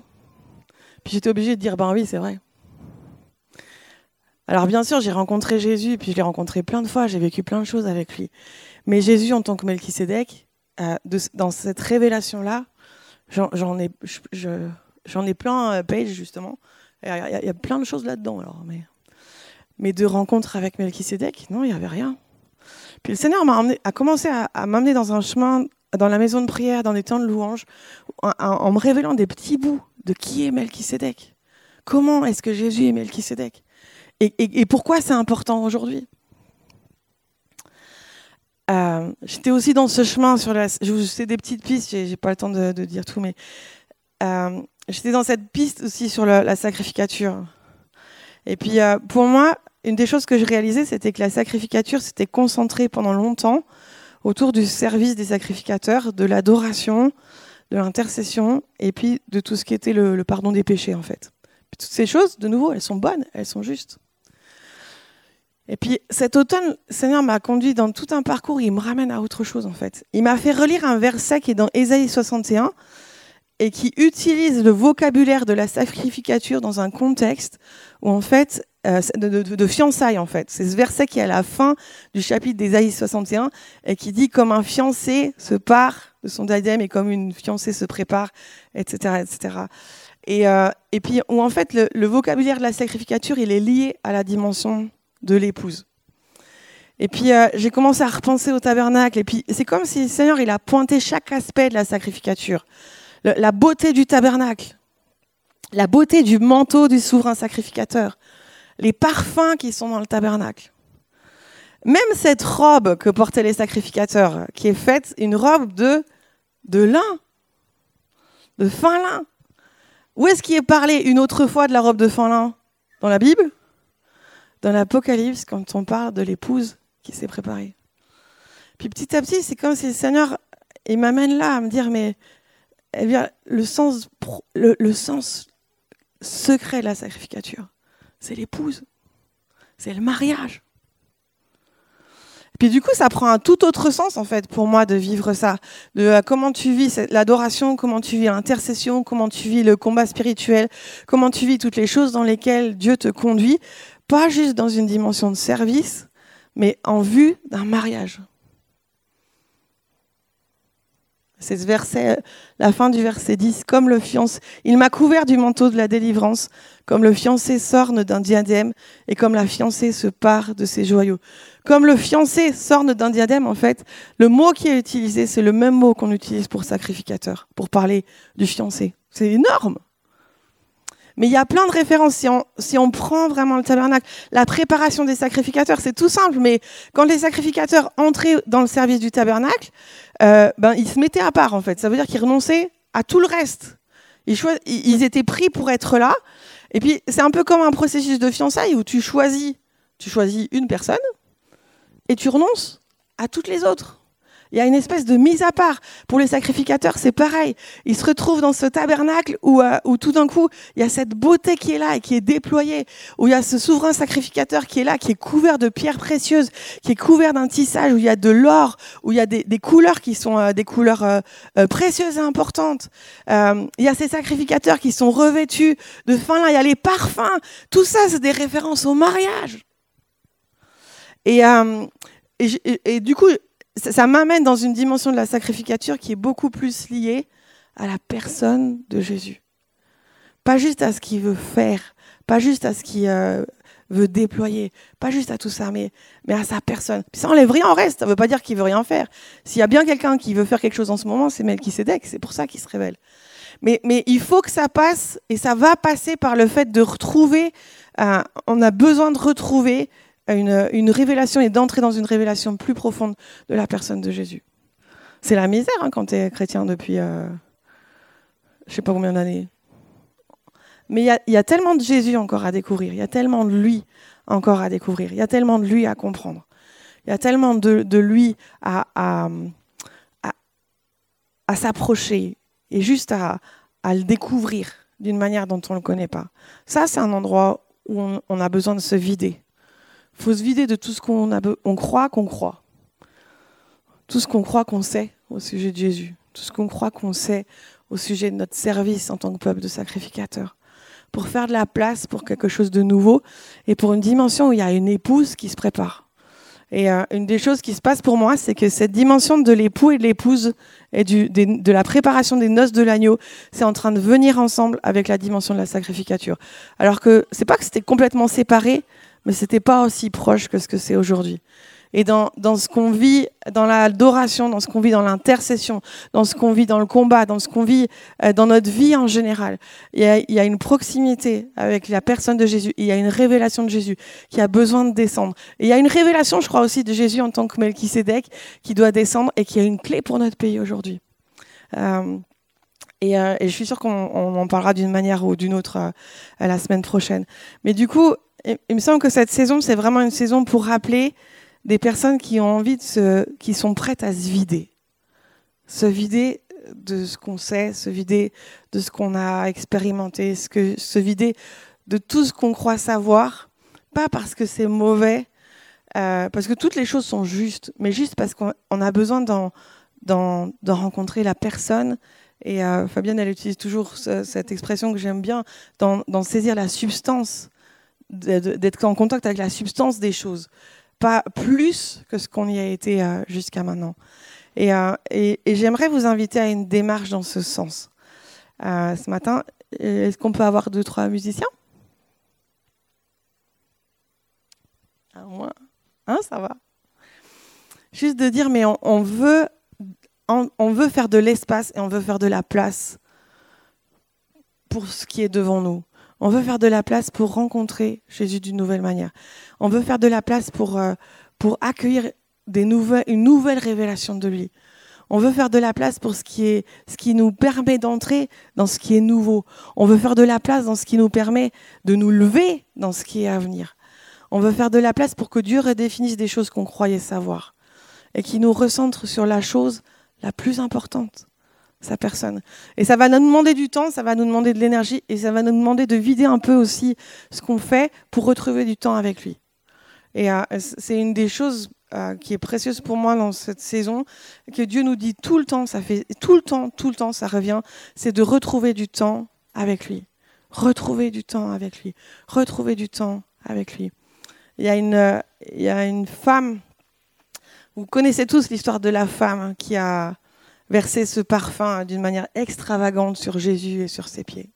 Puis j'étais obligée de dire, ben oui, c'est vrai. Alors bien sûr, j'ai rencontré Jésus, puis je l'ai rencontré plein de fois, j'ai vécu plein de choses avec lui. Mais Jésus en tant que Melchisédek, euh, dans cette révélation-là, j'en ai, plein euh, page justement. Il y, a plein de choses là-dedans. Alors, mais, de rencontres avec Melchisédek, non, il n'y avait rien. Puis le Seigneur a commencé à, m'amener dans un chemin, dans la maison de prière, dans des temps de louange, en, en me révélant des petits bouts de qui est Melchisédek. Comment est-ce que Jésus est Melchisédek et, pourquoi c'est important aujourd'hui? Euh, J'étais aussi dans ce chemin sur la. Je vous sais des petites pistes, j'ai pas le temps de, dire tout, mais euh, j'étais dans cette piste aussi sur la, sacrificature. Et puis euh, pour moi, une des choses que je réalisais, c'était que la sacrificature s'était concentrée pendant longtemps autour du service des sacrificateurs, de l'adoration, de l'intercession, et puis de tout ce qui était le, le pardon des péchés en fait. toutes ces choses, de nouveau, elles sont bonnes, elles sont justes. Et puis cet automne, Seigneur m'a conduit dans tout un parcours, il me ramène à autre chose en fait. Il m'a fait relire un verset qui est dans Ésaïe 61 et qui utilise le vocabulaire de la sacrificature dans un contexte où en fait, euh, de, fiançailles en fait. C'est ce verset qui est à la fin du chapitre d'Ésaïe 61 et qui dit comme un fiancé se part de son diadème et comme une fiancée se prépare, etc. etc. Et, euh, et puis où en fait le, le vocabulaire de la sacrificature, il est lié à la dimension de l'épouse. Et puis euh, j'ai commencé à repenser au tabernacle. Et puis c'est comme si le Seigneur il a pointé chaque aspect de la sacrificature, la beauté du tabernacle, la beauté du manteau du souverain sacrificateur, les parfums qui sont dans le tabernacle. Même cette robe que portaient les sacrificateurs, qui est faite une robe de de lin, de fin lin. Où est-ce qu'il est parlé une autre fois de la robe de fin lin Dans la Bible? Dans l'Apocalypse quand on parle de l'épouse qui s'est préparée. Puis petit à petit, c'est comme si le Seigneur, il m'amène là à me dire, mais le sens, le, sens secret de la sacrificature, c'est l'épouse, c'est le mariage. Puis du coup, ça prend un tout autre sens en fait pour moi de vivre ça, de euh, comment tu vis l'adoration, comment tu vis l'intercession, comment tu vis le combat spirituel, comment tu vis toutes les choses dans lesquelles Dieu te conduit, pas juste dans une dimension de service, mais en vue d'un mariage. C'est ce verset, la fin du verset 10, comme le fiancé, il m'a couvert du manteau de la délivrance, comme le fiancé s'orne d'un diadème, et comme la fiancée se part de ses joyaux. Comme le fiancé s'orne d'un diadème, en fait, le mot qui est utilisé, c'est le même mot qu'on utilise pour sacrificateur, pour parler du fiancé. C'est énorme. Mais il y a plein de références. Si on, si on prend vraiment le tabernacle, la préparation des sacrificateurs, c'est tout simple. Mais quand les sacrificateurs entraient dans le service du tabernacle, euh, ben, ils se mettaient à part, en fait. Ça veut dire qu'ils renonçaient à tout le reste. Ils, ils étaient pris pour être là. Et puis, c'est un peu comme un processus de fiançailles où tu choisis, tu choisis une personne et tu renonces à toutes les autres. Il y a une espèce de mise à part. Pour les sacrificateurs, c'est pareil. Ils se retrouvent dans ce tabernacle où, euh, où tout d'un coup, il y a cette beauté qui est là et qui est déployée, où il y a ce souverain sacrificateur qui est là, qui est couvert de pierres précieuses, qui est couvert d'un tissage, où il y a de l'or, où il y a des, des couleurs qui sont euh, des couleurs euh, précieuses et importantes. il y a ces sacrificateurs qui sont revêtus de fin là, il y a les parfums. Tout ça, c'est des références au mariage. Et, et, et, du coup, ça, m'amène dans une dimension de la sacrificature qui est beaucoup plus liée à la personne de Jésus. Pas juste à ce qu'il veut faire, pas juste à ce qu'il euh, veut déployer, pas juste à tout ça, mais, mais à sa personne. Ça enlève rien en reste, ça ne veut pas dire qu'il veut rien faire. S'il y a bien quelqu'un qui veut faire quelque chose en ce moment, c'est Melchisedec, c'est pour ça qu'il se révèle. Mais, mais, il faut que ça passe, et ça va passer par le fait de retrouver, euh, on a besoin de retrouver une, révélation et d'entrer dans une révélation plus profonde de la personne de Jésus. C'est la misère hein, quand tu es chrétien depuis euh, je sais pas combien d'années. Mais il y, a tellement de Jésus encore à découvrir, il y a tellement de lui encore à découvrir, il y a tellement de lui à comprendre, il y a tellement de, lui à, s'approcher et juste à, le découvrir d'une manière dont on ne le connaît pas. Ça, c'est un endroit où on a besoin de se vider faut se vider de tout ce qu'on on croit qu'on croit. Tout ce qu'on croit qu'on sait au sujet de Jésus. Tout ce qu'on croit qu'on sait au sujet de notre service en tant que peuple de sacrificateurs. Pour faire de la place pour quelque chose de nouveau et pour une dimension où il y a une épouse qui se prépare. Et euh, une des choses qui se passe pour moi, c'est que cette dimension de l'époux et de l'épouse et de la préparation des noces de l'agneau, c'est en train de venir ensemble avec la dimension de la sacrificature. Alors que c'est pas que c'était complètement séparé, mais ce n'était pas aussi proche que ce que c'est aujourd'hui. Et dans, dans ce qu'on vit dans l'adoration, dans ce qu'on vit dans l'intercession, dans ce qu'on vit dans le combat, dans ce qu'on vit euh, dans notre vie en général, il y, a, une proximité avec la personne de Jésus. Il y a une révélation de Jésus qui a besoin de descendre. Et il y a une révélation, je crois aussi, de Jésus en tant que Melchisédek qui doit descendre et qui a une clé pour notre pays aujourd'hui. Euh, et, euh, et, je suis sûre qu'on en parlera d'une manière ou d'une autre la semaine prochaine. Mais du coup, il me semble que cette saison, c'est vraiment une saison pour rappeler des personnes qui ont envie de se, qui sont prêtes à se vider, se vider de ce qu'on sait, se vider de ce qu'on a expérimenté, se, vider de tout ce qu'on croit savoir, pas parce que c'est mauvais, euh, parce que toutes les choses sont justes, mais juste parce qu'on a besoin d'en, rencontrer la personne. Et euh, Fabienne, elle utilise toujours cette expression que j'aime bien, d'en saisir la substance d'être en contact avec la substance des choses, pas plus que ce qu'on y a été euh, jusqu'à maintenant. Euh, et, j'aimerais vous inviter à une démarche dans ce sens. Euh, ce matin, est-ce qu'on peut avoir deux, trois musiciens? Un moins Hein, ça va Juste de dire, mais on, veut, on veut faire de l'espace et on veut faire de la place pour ce qui est devant nous. On veut faire de la place pour rencontrer Jésus d'une nouvelle manière. On veut faire de la place pour, euh, accueillir une nouvelle révélation de lui. On veut faire de la place pour ce qui, est, ce qui nous permet d'entrer dans ce qui est nouveau. On veut faire de la place dans ce qui nous permet de nous lever dans ce qui est à venir. On veut faire de la place pour que Dieu redéfinisse des choses qu'on croyait savoir et qui nous recentre sur la chose la plus importante, sa personne. Et ça va nous demander du temps, ça va nous demander de l'énergie et ça va nous demander de vider un peu aussi ce qu'on fait pour retrouver du temps avec lui. Et euh, c'est une des choses euh, qui est précieuse pour moi dans cette saison, que Dieu nous dit tout le temps, ça fait tout le temps, tout le temps, ça revient, c'est de retrouver du temps avec lui. Retrouver du temps avec lui. Retrouver du temps avec lui. Il y a une, euh, il y a une femme, vous connaissez tous l'histoire de la femme qui a versé ce parfum d'une manière extravagante sur Jésus et sur ses pieds.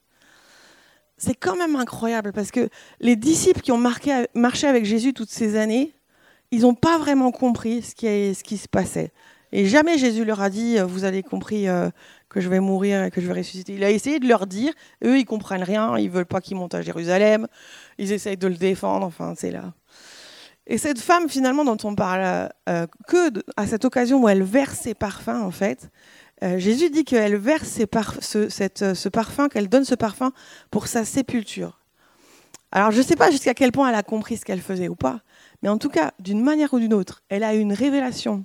C'est quand même incroyable parce que les disciples qui ont marché avec Jésus toutes ces années, ils n'ont pas vraiment compris ce qui, ce qui, se passait. Et jamais Jésus leur a dit, euh, vous avez compris euh, que je vais mourir et que je vais ressusciter. Il a essayé de leur dire, eux, ils comprennent rien, ils veulent pas qu'il monte à Jérusalem, ils essayent de le défendre, enfin, c'est là. Et cette femme, finalement, dont on parle euh, que à cette occasion où elle verse ses parfums, en fait, euh, Jésus dit qu'elle verse ce, cette, ce, parfum, qu'elle donne ce parfum pour sa sépulture. Alors, je ne sais pas jusqu'à quel point elle a compris ce qu'elle faisait ou pas, mais en tout cas, d'une manière ou d'une autre, elle a eu une révélation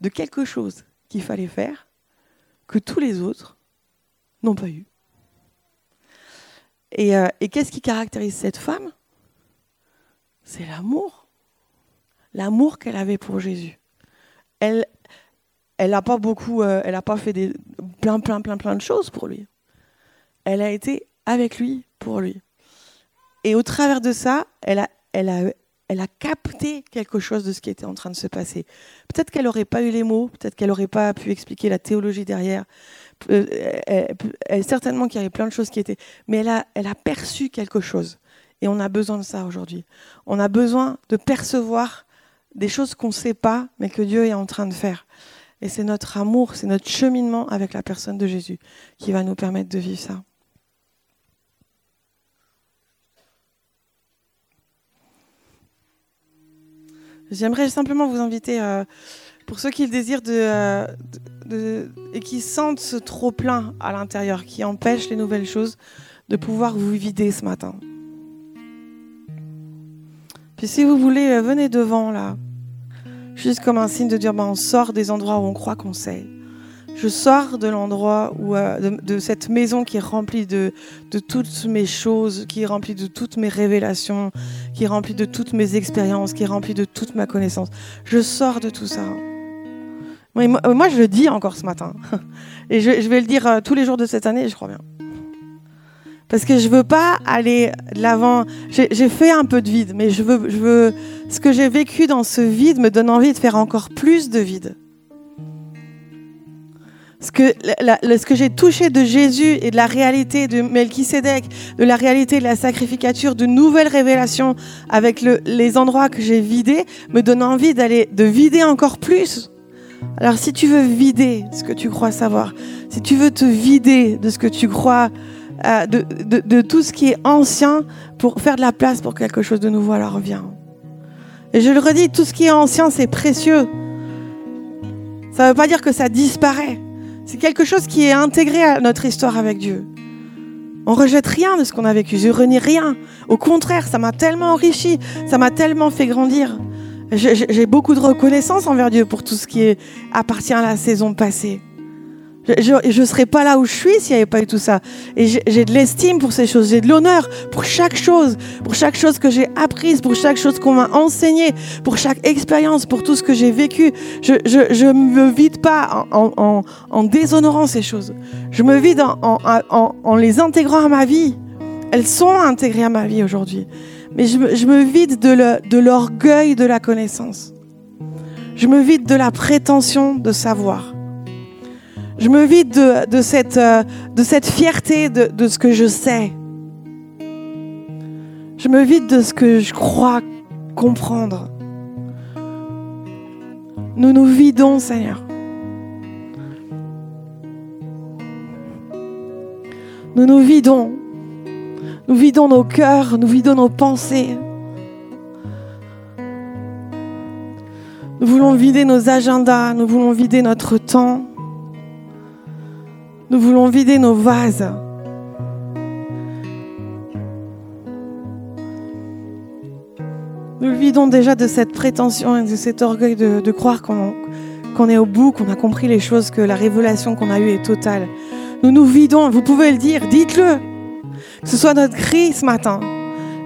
de quelque chose qu'il fallait faire que tous les autres n'ont pas eu. Euh, et qu'est-ce qui caractérise cette femme? C'est l'amour l'amour qu'elle avait pour Jésus. Elle, elle n'a pas beaucoup, euh, elle pas fait des, plein, plein, plein, plein de choses pour lui. Elle a été avec lui pour lui. Et au travers de ça, elle a, elle a, elle a capté quelque chose de ce qui était en train de se passer. Peut-être qu'elle n'aurait pas eu les mots, peut-être qu'elle n'aurait pas pu expliquer la théologie derrière. Euh, certainement qu'il y avait plein de choses qui étaient. Mais elle a, elle a perçu quelque chose. Et on a besoin de ça aujourd'hui. On a besoin de percevoir des choses qu'on ne sait pas, mais que Dieu est en train de faire. Et c'est notre amour, c'est notre cheminement avec la personne de Jésus qui va nous permettre de vivre ça. J'aimerais simplement vous inviter, euh, pour ceux qui le désirent euh, et qui sentent ce trop plein à l'intérieur, qui empêche les nouvelles choses, de pouvoir vous vider ce matin. Puis si vous voulez, euh, venez devant là. Juste comme un signe de dire, ben, on sort des endroits où on croit qu'on sait. Je sors de l'endroit où, euh, de, cette maison qui est remplie de, de toutes mes choses, qui est remplie de toutes mes révélations, qui est remplie de toutes mes expériences, qui est remplie de toute ma connaissance. Je sors de tout ça. Moi, je le dis encore ce matin. [LAUGHS] Et je, vais le dire euh, tous les jours de cette année, je crois bien. Parce que je veux pas aller de l'avant. J'ai fait un peu de vide, mais je veux, je veux, ce que j'ai vécu dans ce vide me donne envie de faire encore plus de vide. Ce que, ce que j'ai touché de Jésus et de la réalité de Melchisedec, de la réalité de la sacrificature, de nouvelles révélations avec le, les endroits que j'ai vidés, me donne envie d'aller, de vider encore plus. Alors si tu veux vider ce que tu crois savoir, si tu veux te vider de ce que tu crois euh, de, de, tout ce qui est ancien pour faire de la place pour quelque chose de nouveau alors revient. Et je le redis, tout ce qui est ancien, c'est précieux. Ça ne veut pas dire que ça disparaît. C'est quelque chose qui est intégré à notre histoire avec Dieu. On rejette rien de ce qu'on a vécu. Je renie rien. Au contraire, ça m'a tellement enrichi, ça m'a tellement fait grandir. J'ai beaucoup de reconnaissance envers Dieu pour tout ce qui appartient à la saison passée. Je ne serais pas là où je suis s'il n'y avait pas eu tout ça. Et j'ai de l'estime pour ces choses, j'ai de l'honneur pour chaque chose, pour chaque chose que j'ai apprise, pour chaque chose qu'on m'a enseignée, pour chaque expérience, pour tout ce que j'ai vécu. Je ne me vide pas en, en, en, déshonorant ces choses. Je me vide en, en, les intégrant à ma vie. Elles sont intégrées à ma vie aujourd'hui. Mais je, je, me vide de l'orgueil de, de la connaissance. Je me vide de la prétention de savoir. Je me vide de, cette, euh, cette fierté de, ce que je sais. Je me vide de ce que je crois comprendre. Nous nous vidons, Seigneur. Nous nous vidons. Nous vidons nos cœurs, nous vidons nos pensées. Nous voulons vider nos agendas, nous voulons vider notre temps. Nous voulons vider nos vases. Nous le vidons déjà de cette prétention et de cet orgueil de, croire qu'on est au bout, qu'on a compris les choses, que la révélation qu'on a eue est totale. Nous nous vidons, vous pouvez le dire, dites-le. Que ce soit notre cri ce matin.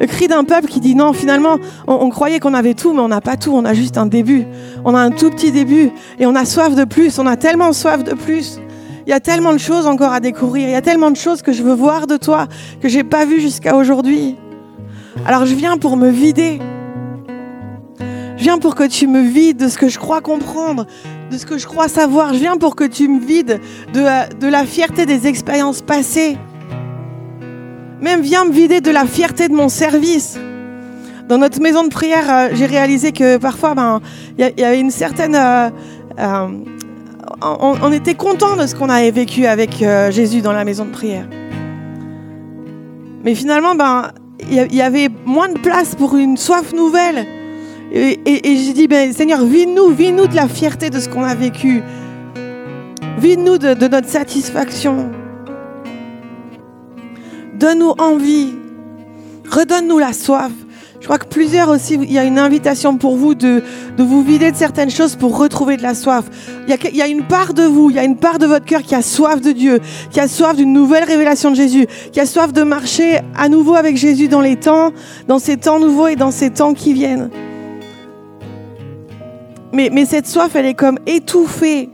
Le cri d'un peuple qui dit non, finalement, on, croyait qu'on avait tout, mais on n'a pas tout, on a juste un début. On a un tout petit début et on a soif de plus, on a tellement soif de plus. Il y a tellement de choses encore à découvrir, il y a tellement de choses que je veux voir de toi, que j'ai pas vu jusqu'à aujourd'hui. Alors je viens pour me vider. Je viens pour que tu me vides de ce que je crois comprendre, de ce que je crois savoir. Je viens pour que tu me vides de, de la fierté des expériences passées. Même viens me vider de la fierté de mon service. Dans notre maison de prière, euh, j'ai réalisé que parfois, ben, il y, avait une certaine. Euh, euh, on, était content de ce qu'on avait vécu avec Jésus dans la maison de prière. Mais finalement, ben, il y, avait moins de place pour une soif nouvelle. Et, j'ai dit, ben, Seigneur, vide-nous, vide-nous de la fierté de ce qu'on a vécu. Vide-nous de, de notre satisfaction. Donne-nous envie. Redonne-nous la soif. Je crois que plusieurs aussi, il y a une invitation pour vous de, de vous vider de certaines choses pour retrouver de la soif. Il y, a, il y, a, une part de vous, il y a une part de votre cœur qui a soif de Dieu, qui a soif d'une nouvelle révélation de Jésus, qui a soif de marcher à nouveau avec Jésus dans les temps, dans ces temps nouveaux et dans ces temps qui viennent. Mais, mais cette soif, elle est comme étouffée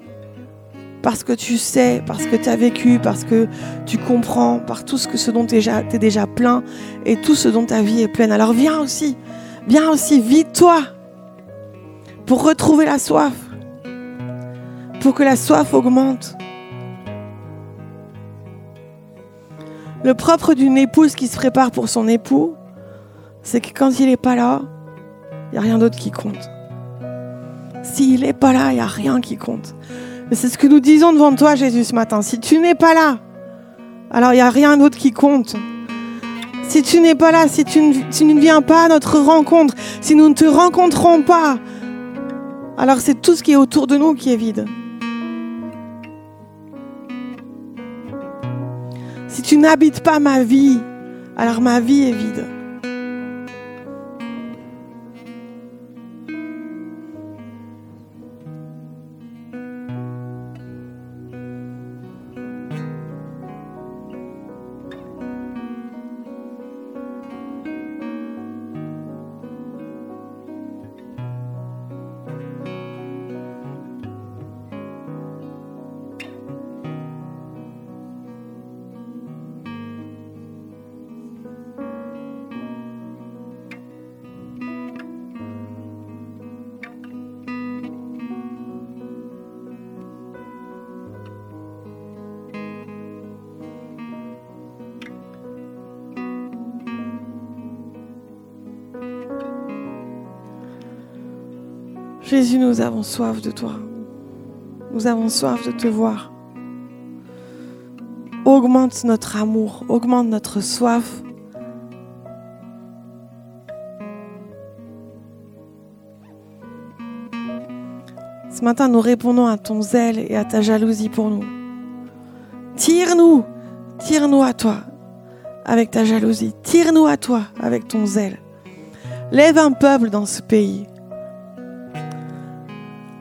parce que tu sais, parce que tu as vécu, parce que tu comprends, par tout ce, que, ce dont tu es, déjà plein et tout ce dont ta vie est pleine. Alors viens aussi, viens aussi, vide-toi pour retrouver la soif, pour que la soif augmente. Le propre d'une épouse qui se prépare pour son époux, c'est que quand il n'est pas là, il n'y a rien d'autre qui compte. S'il n'est pas là, il n'y a rien qui compte. C'est ce que nous disons devant toi, Jésus, ce matin. Si tu n'es pas là, alors il n'y a rien d'autre qui compte. Si tu n'es pas là, si tu, ne, viens pas à notre rencontre, si nous ne te rencontrons pas, alors c'est tout ce qui est autour de nous qui est vide. Si tu n'habites pas ma vie, alors ma vie est vide. Jésus, nous avons soif de toi. Nous avons soif de te voir. Augmente notre amour, augmente notre soif. Ce matin, nous répondons à ton zèle et à ta jalousie pour nous. Tire-nous, tire-nous à toi avec ta jalousie. Tire-nous à toi avec ton zèle. Lève un peuple dans ce pays.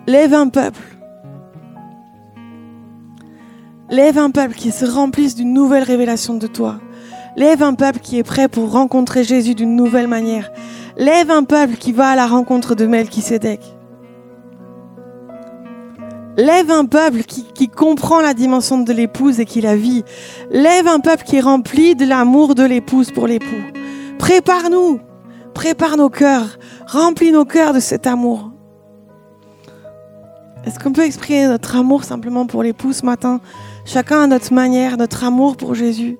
Lève un peuple. Lève un peuple qui se remplisse d'une nouvelle révélation de toi. Lève un peuple qui est prêt pour rencontrer Jésus d'une nouvelle manière. Lève un peuple qui va à la rencontre de Melchisedec. Lève un peuple qui, qui, comprend la dimension de l'épouse et qui la vit. Lève un peuple qui est rempli de l'amour de l'épouse pour l'époux. Prépare-nous, prépare nos cœurs, remplis nos cœurs de cet amour. Est-ce qu'on peut exprimer notre amour simplement pour l'époux ce matin? Chacun à notre manière, notre amour pour Jésus.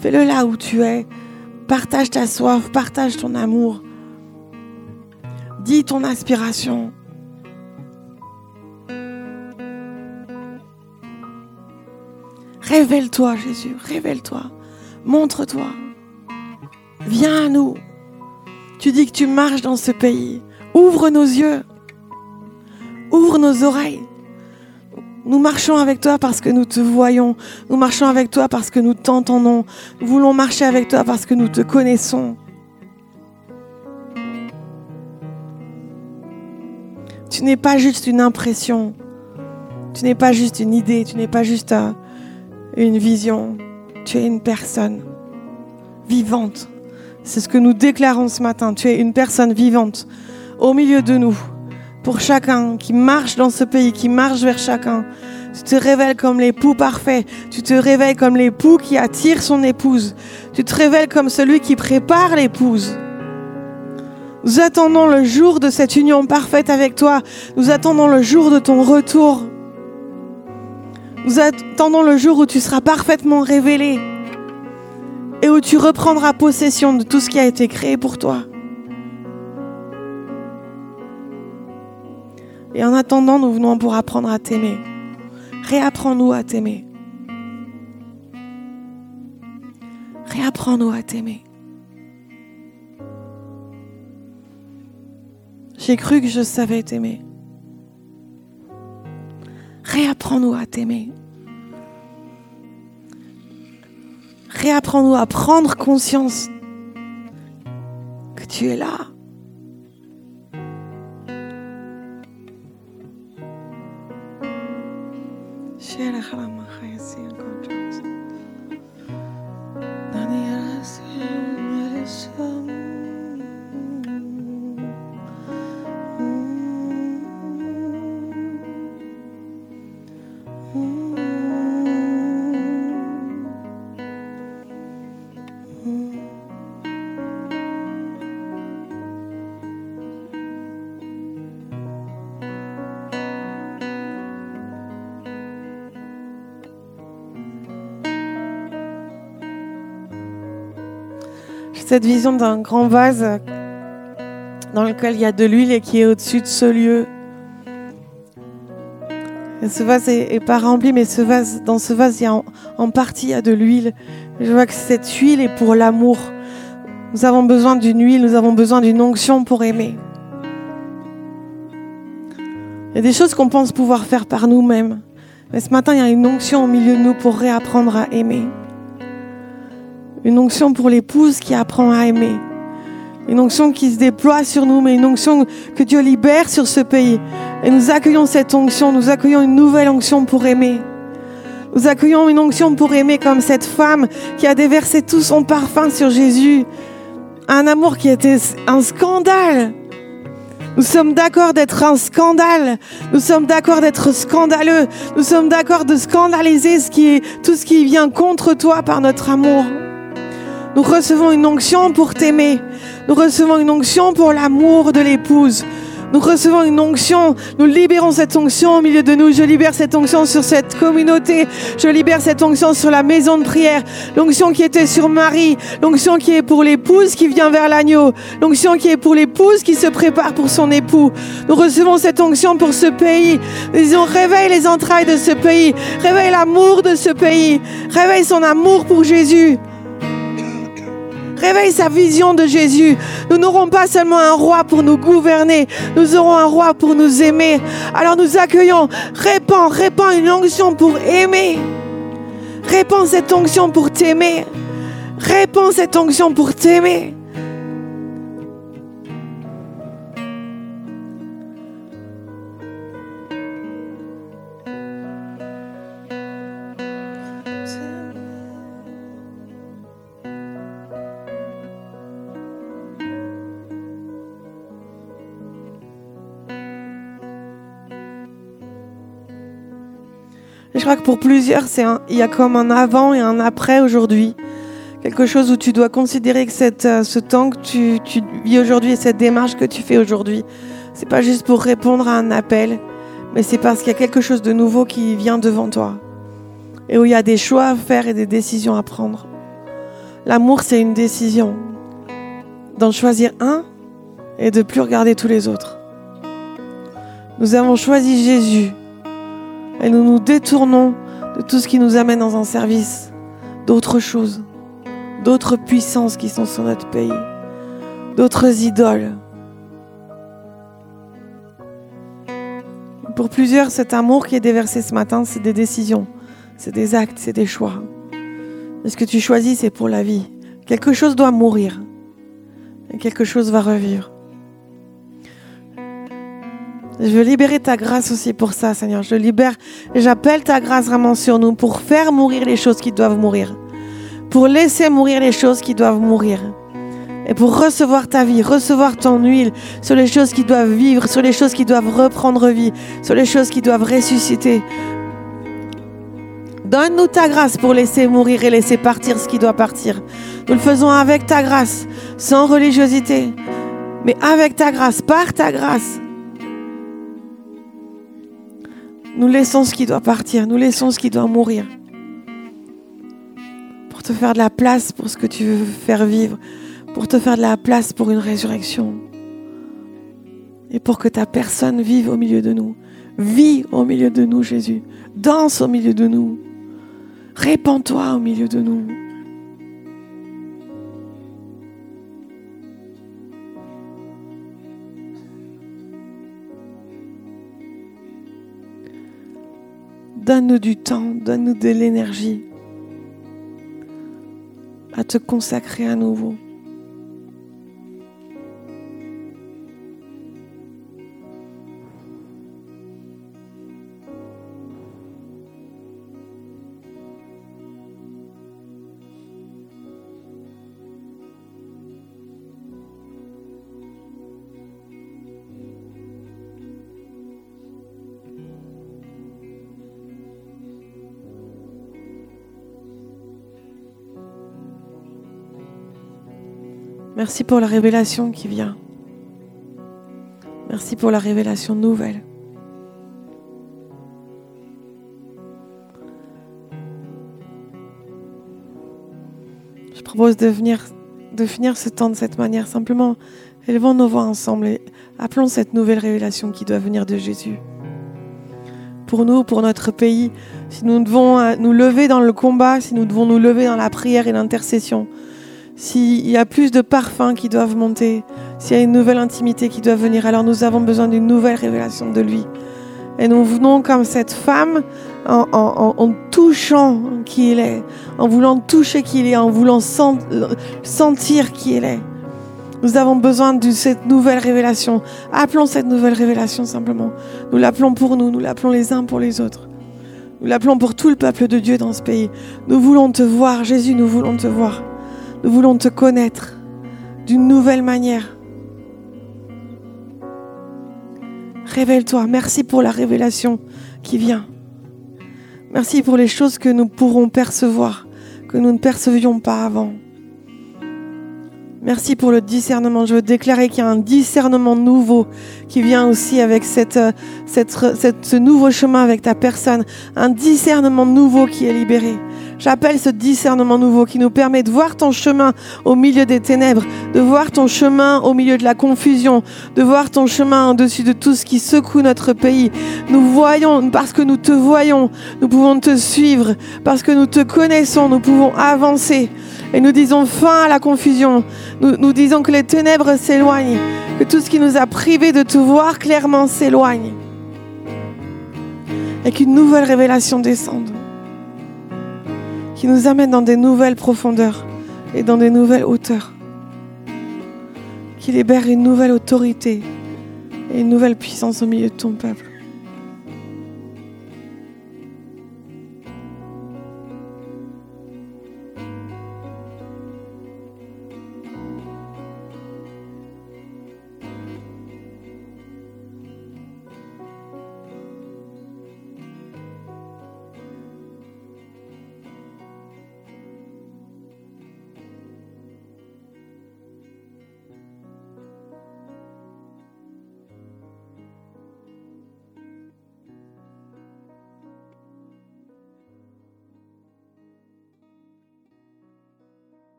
Fais-le là où tu es. Partage ta soif, partage ton amour. Dis ton aspiration. Révèle-toi, Jésus, révèle-toi. Montre-toi. Viens à nous. Tu dis que tu marches dans ce pays. Ouvre nos yeux. Ouvre nos oreilles. Nous marchons avec toi parce que nous te voyons. Nous marchons avec toi parce que nous t'entendons. Nous voulons marcher avec toi parce que nous te connaissons. Tu n'es pas juste une impression. Tu n'es pas juste une idée, tu n'es pas juste euh, une vision, tu es une personne vivante. C'est ce que nous déclarons ce matin. Tu es une personne vivante au milieu de nous, pour chacun qui marche dans ce pays, qui marche vers chacun. Tu te révèles comme l'époux parfait. Tu te révèles comme l'époux qui attire son épouse. Tu te révèles comme celui qui prépare l'épouse. Nous attendons le jour de cette union parfaite avec toi. Nous attendons le jour de ton retour. Nous attendons le jour où tu seras parfaitement révélé et où tu reprendras possession de tout ce qui a été créé pour toi. Et en attendant, nous venons pour apprendre à t'aimer. Réapprends-nous à t'aimer. Réapprends-nous à t'aimer. J'ai cru que je savais t'aimer. Réapprends-nous à t'aimer. Réapprends-nous à prendre conscience que tu es là. Cette vision d'un grand vase dans lequel il y a de l'huile et qui est au-dessus de ce lieu. ce vase est, pas rempli, mais ce vase, dans ce vase, il y a en, partie il y a de l'huile. Je vois que cette huile est pour l'amour. Nous avons besoin d'une huile, nous avons besoin d'une onction pour aimer. Il y a des choses qu'on pense pouvoir faire par nous-mêmes. Mais ce matin, il y a une onction au milieu de nous pour réapprendre à aimer. Une onction pour l'épouse qui apprend à aimer. Une onction qui se déploie sur nous, mais une onction que Dieu libère sur ce pays. Et nous accueillons cette onction, nous accueillons une nouvelle onction pour aimer. Nous accueillons une onction pour aimer comme cette femme qui a déversé tout son parfum sur Jésus. Un amour qui était un scandale. Nous sommes d'accord d'être un scandale. Nous sommes d'accord d'être scandaleux. Nous sommes d'accord de scandaliser tout ce qui vient contre toi par notre amour. Nous recevons une onction pour t'aimer. Nous recevons une onction pour l'amour de l'épouse. Nous recevons une onction, nous libérons cette onction au milieu de nous. Je libère cette onction sur cette communauté. Je libère cette onction sur la maison de prière. L'onction qui était sur Marie. L'onction qui est pour l'épouse qui vient vers l'agneau. L'onction qui est pour l'épouse qui se prépare pour son époux. Nous recevons cette onction pour ce pays. Nous disons, réveille les entrailles de ce pays. Réveille l'amour de ce pays. Réveille son amour pour Jésus. Réveille sa vision de Jésus. Nous n'aurons pas seulement un roi pour nous gouverner, nous aurons un roi pour nous aimer. Alors nous accueillons, répands, répands une onction pour aimer. Répands cette onction pour t'aimer. Répands cette onction pour t'aimer. Je crois que pour plusieurs, c'est il y a comme un avant et un après aujourd'hui. Quelque chose où tu dois considérer que euh, ce temps que tu, tu vis aujourd'hui et cette démarche que tu fais aujourd'hui, c'est pas juste pour répondre à un appel, mais c'est parce qu'il y a quelque chose de nouveau qui vient devant toi. Et où il y a des choix à faire et des décisions à prendre. L'amour, c'est une décision. D'en choisir un et de plus regarder tous les autres. Nous avons choisi Jésus et nous nous détournons de tout ce qui nous amène dans un service d'autres choses, d'autres puissances qui sont sur notre pays, d'autres idoles. Pour plusieurs, cet amour qui est déversé ce matin, c'est des décisions, c'est des actes, c'est des choix. Ce que tu choisis, c'est pour la vie. Quelque chose doit mourir et quelque chose va revivre. Je veux libérer ta grâce aussi pour ça, Seigneur. Je libère, j'appelle ta grâce vraiment sur nous pour faire mourir les choses qui doivent mourir. Pour laisser mourir les choses qui doivent mourir. Et pour recevoir ta vie, recevoir ton huile sur les choses qui doivent vivre, sur les choses qui doivent reprendre vie, sur les choses qui doivent ressusciter. Donne-nous ta grâce pour laisser mourir et laisser partir ce qui doit partir. Nous le faisons avec ta grâce, sans religiosité, mais avec ta grâce, par ta grâce. Nous laissons ce qui doit partir, nous laissons ce qui doit mourir. Pour te faire de la place pour ce que tu veux faire vivre, pour te faire de la place pour une résurrection. Et pour que ta personne vive au milieu de nous. Vis au milieu de nous, Jésus. Danse au milieu de nous. Répands-toi au milieu de nous. Donne-nous du temps, donne-nous de l'énergie à te consacrer à nouveau. Merci pour la révélation qui vient. Merci pour la révélation nouvelle. Je propose de, finir ce temps de cette manière. Simplement, élevons nos voix ensemble et appelons cette nouvelle révélation qui doit venir de Jésus. Pour nous, pour notre pays, si nous devons euh, nous lever dans le combat, si nous devons nous lever dans la prière et l'intercession, s'il y a plus de parfums qui doivent monter, s'il y a une nouvelle intimité qui doit venir, alors nous avons besoin d'une nouvelle révélation de lui. Et nous venons comme cette femme en, touchant qui il est, en voulant toucher qui il est, en voulant sentir qui il est. Nous avons besoin de cette nouvelle révélation. Appelons cette nouvelle révélation simplement. Nous l'appelons pour nous, nous l'appelons les uns pour les autres. Nous l'appelons pour tout le peuple de Dieu dans ce pays. Nous voulons te voir, Jésus, nous voulons te voir. Nous voulons te connaître d'une nouvelle manière. Révèle-toi. Merci pour la révélation qui vient. Merci pour les choses que nous pourrons percevoir, que nous ne percevions pas avant. Merci pour le discernement. Je veux déclarer qu'il y a un discernement nouveau qui vient aussi avec cette, ce nouveau chemin avec ta personne. Un discernement nouveau qui est libéré. J'appelle ce discernement nouveau qui nous permet de voir ton chemin au milieu des ténèbres, de voir ton chemin au milieu de la confusion, de voir ton chemin au-dessus de tout ce qui secoue notre pays. Nous voyons, parce que nous te voyons, nous pouvons te suivre, parce que nous te connaissons, nous pouvons avancer. Et nous disons fin à la confusion. Nous, disons que les ténèbres s'éloignent, que tout ce qui nous a privés de te voir clairement s'éloigne. Et qu'une nouvelle révélation descende qui nous amène dans des nouvelles profondeurs et dans des nouvelles hauteurs, qui libère une nouvelle autorité et une nouvelle puissance au milieu de ton peuple.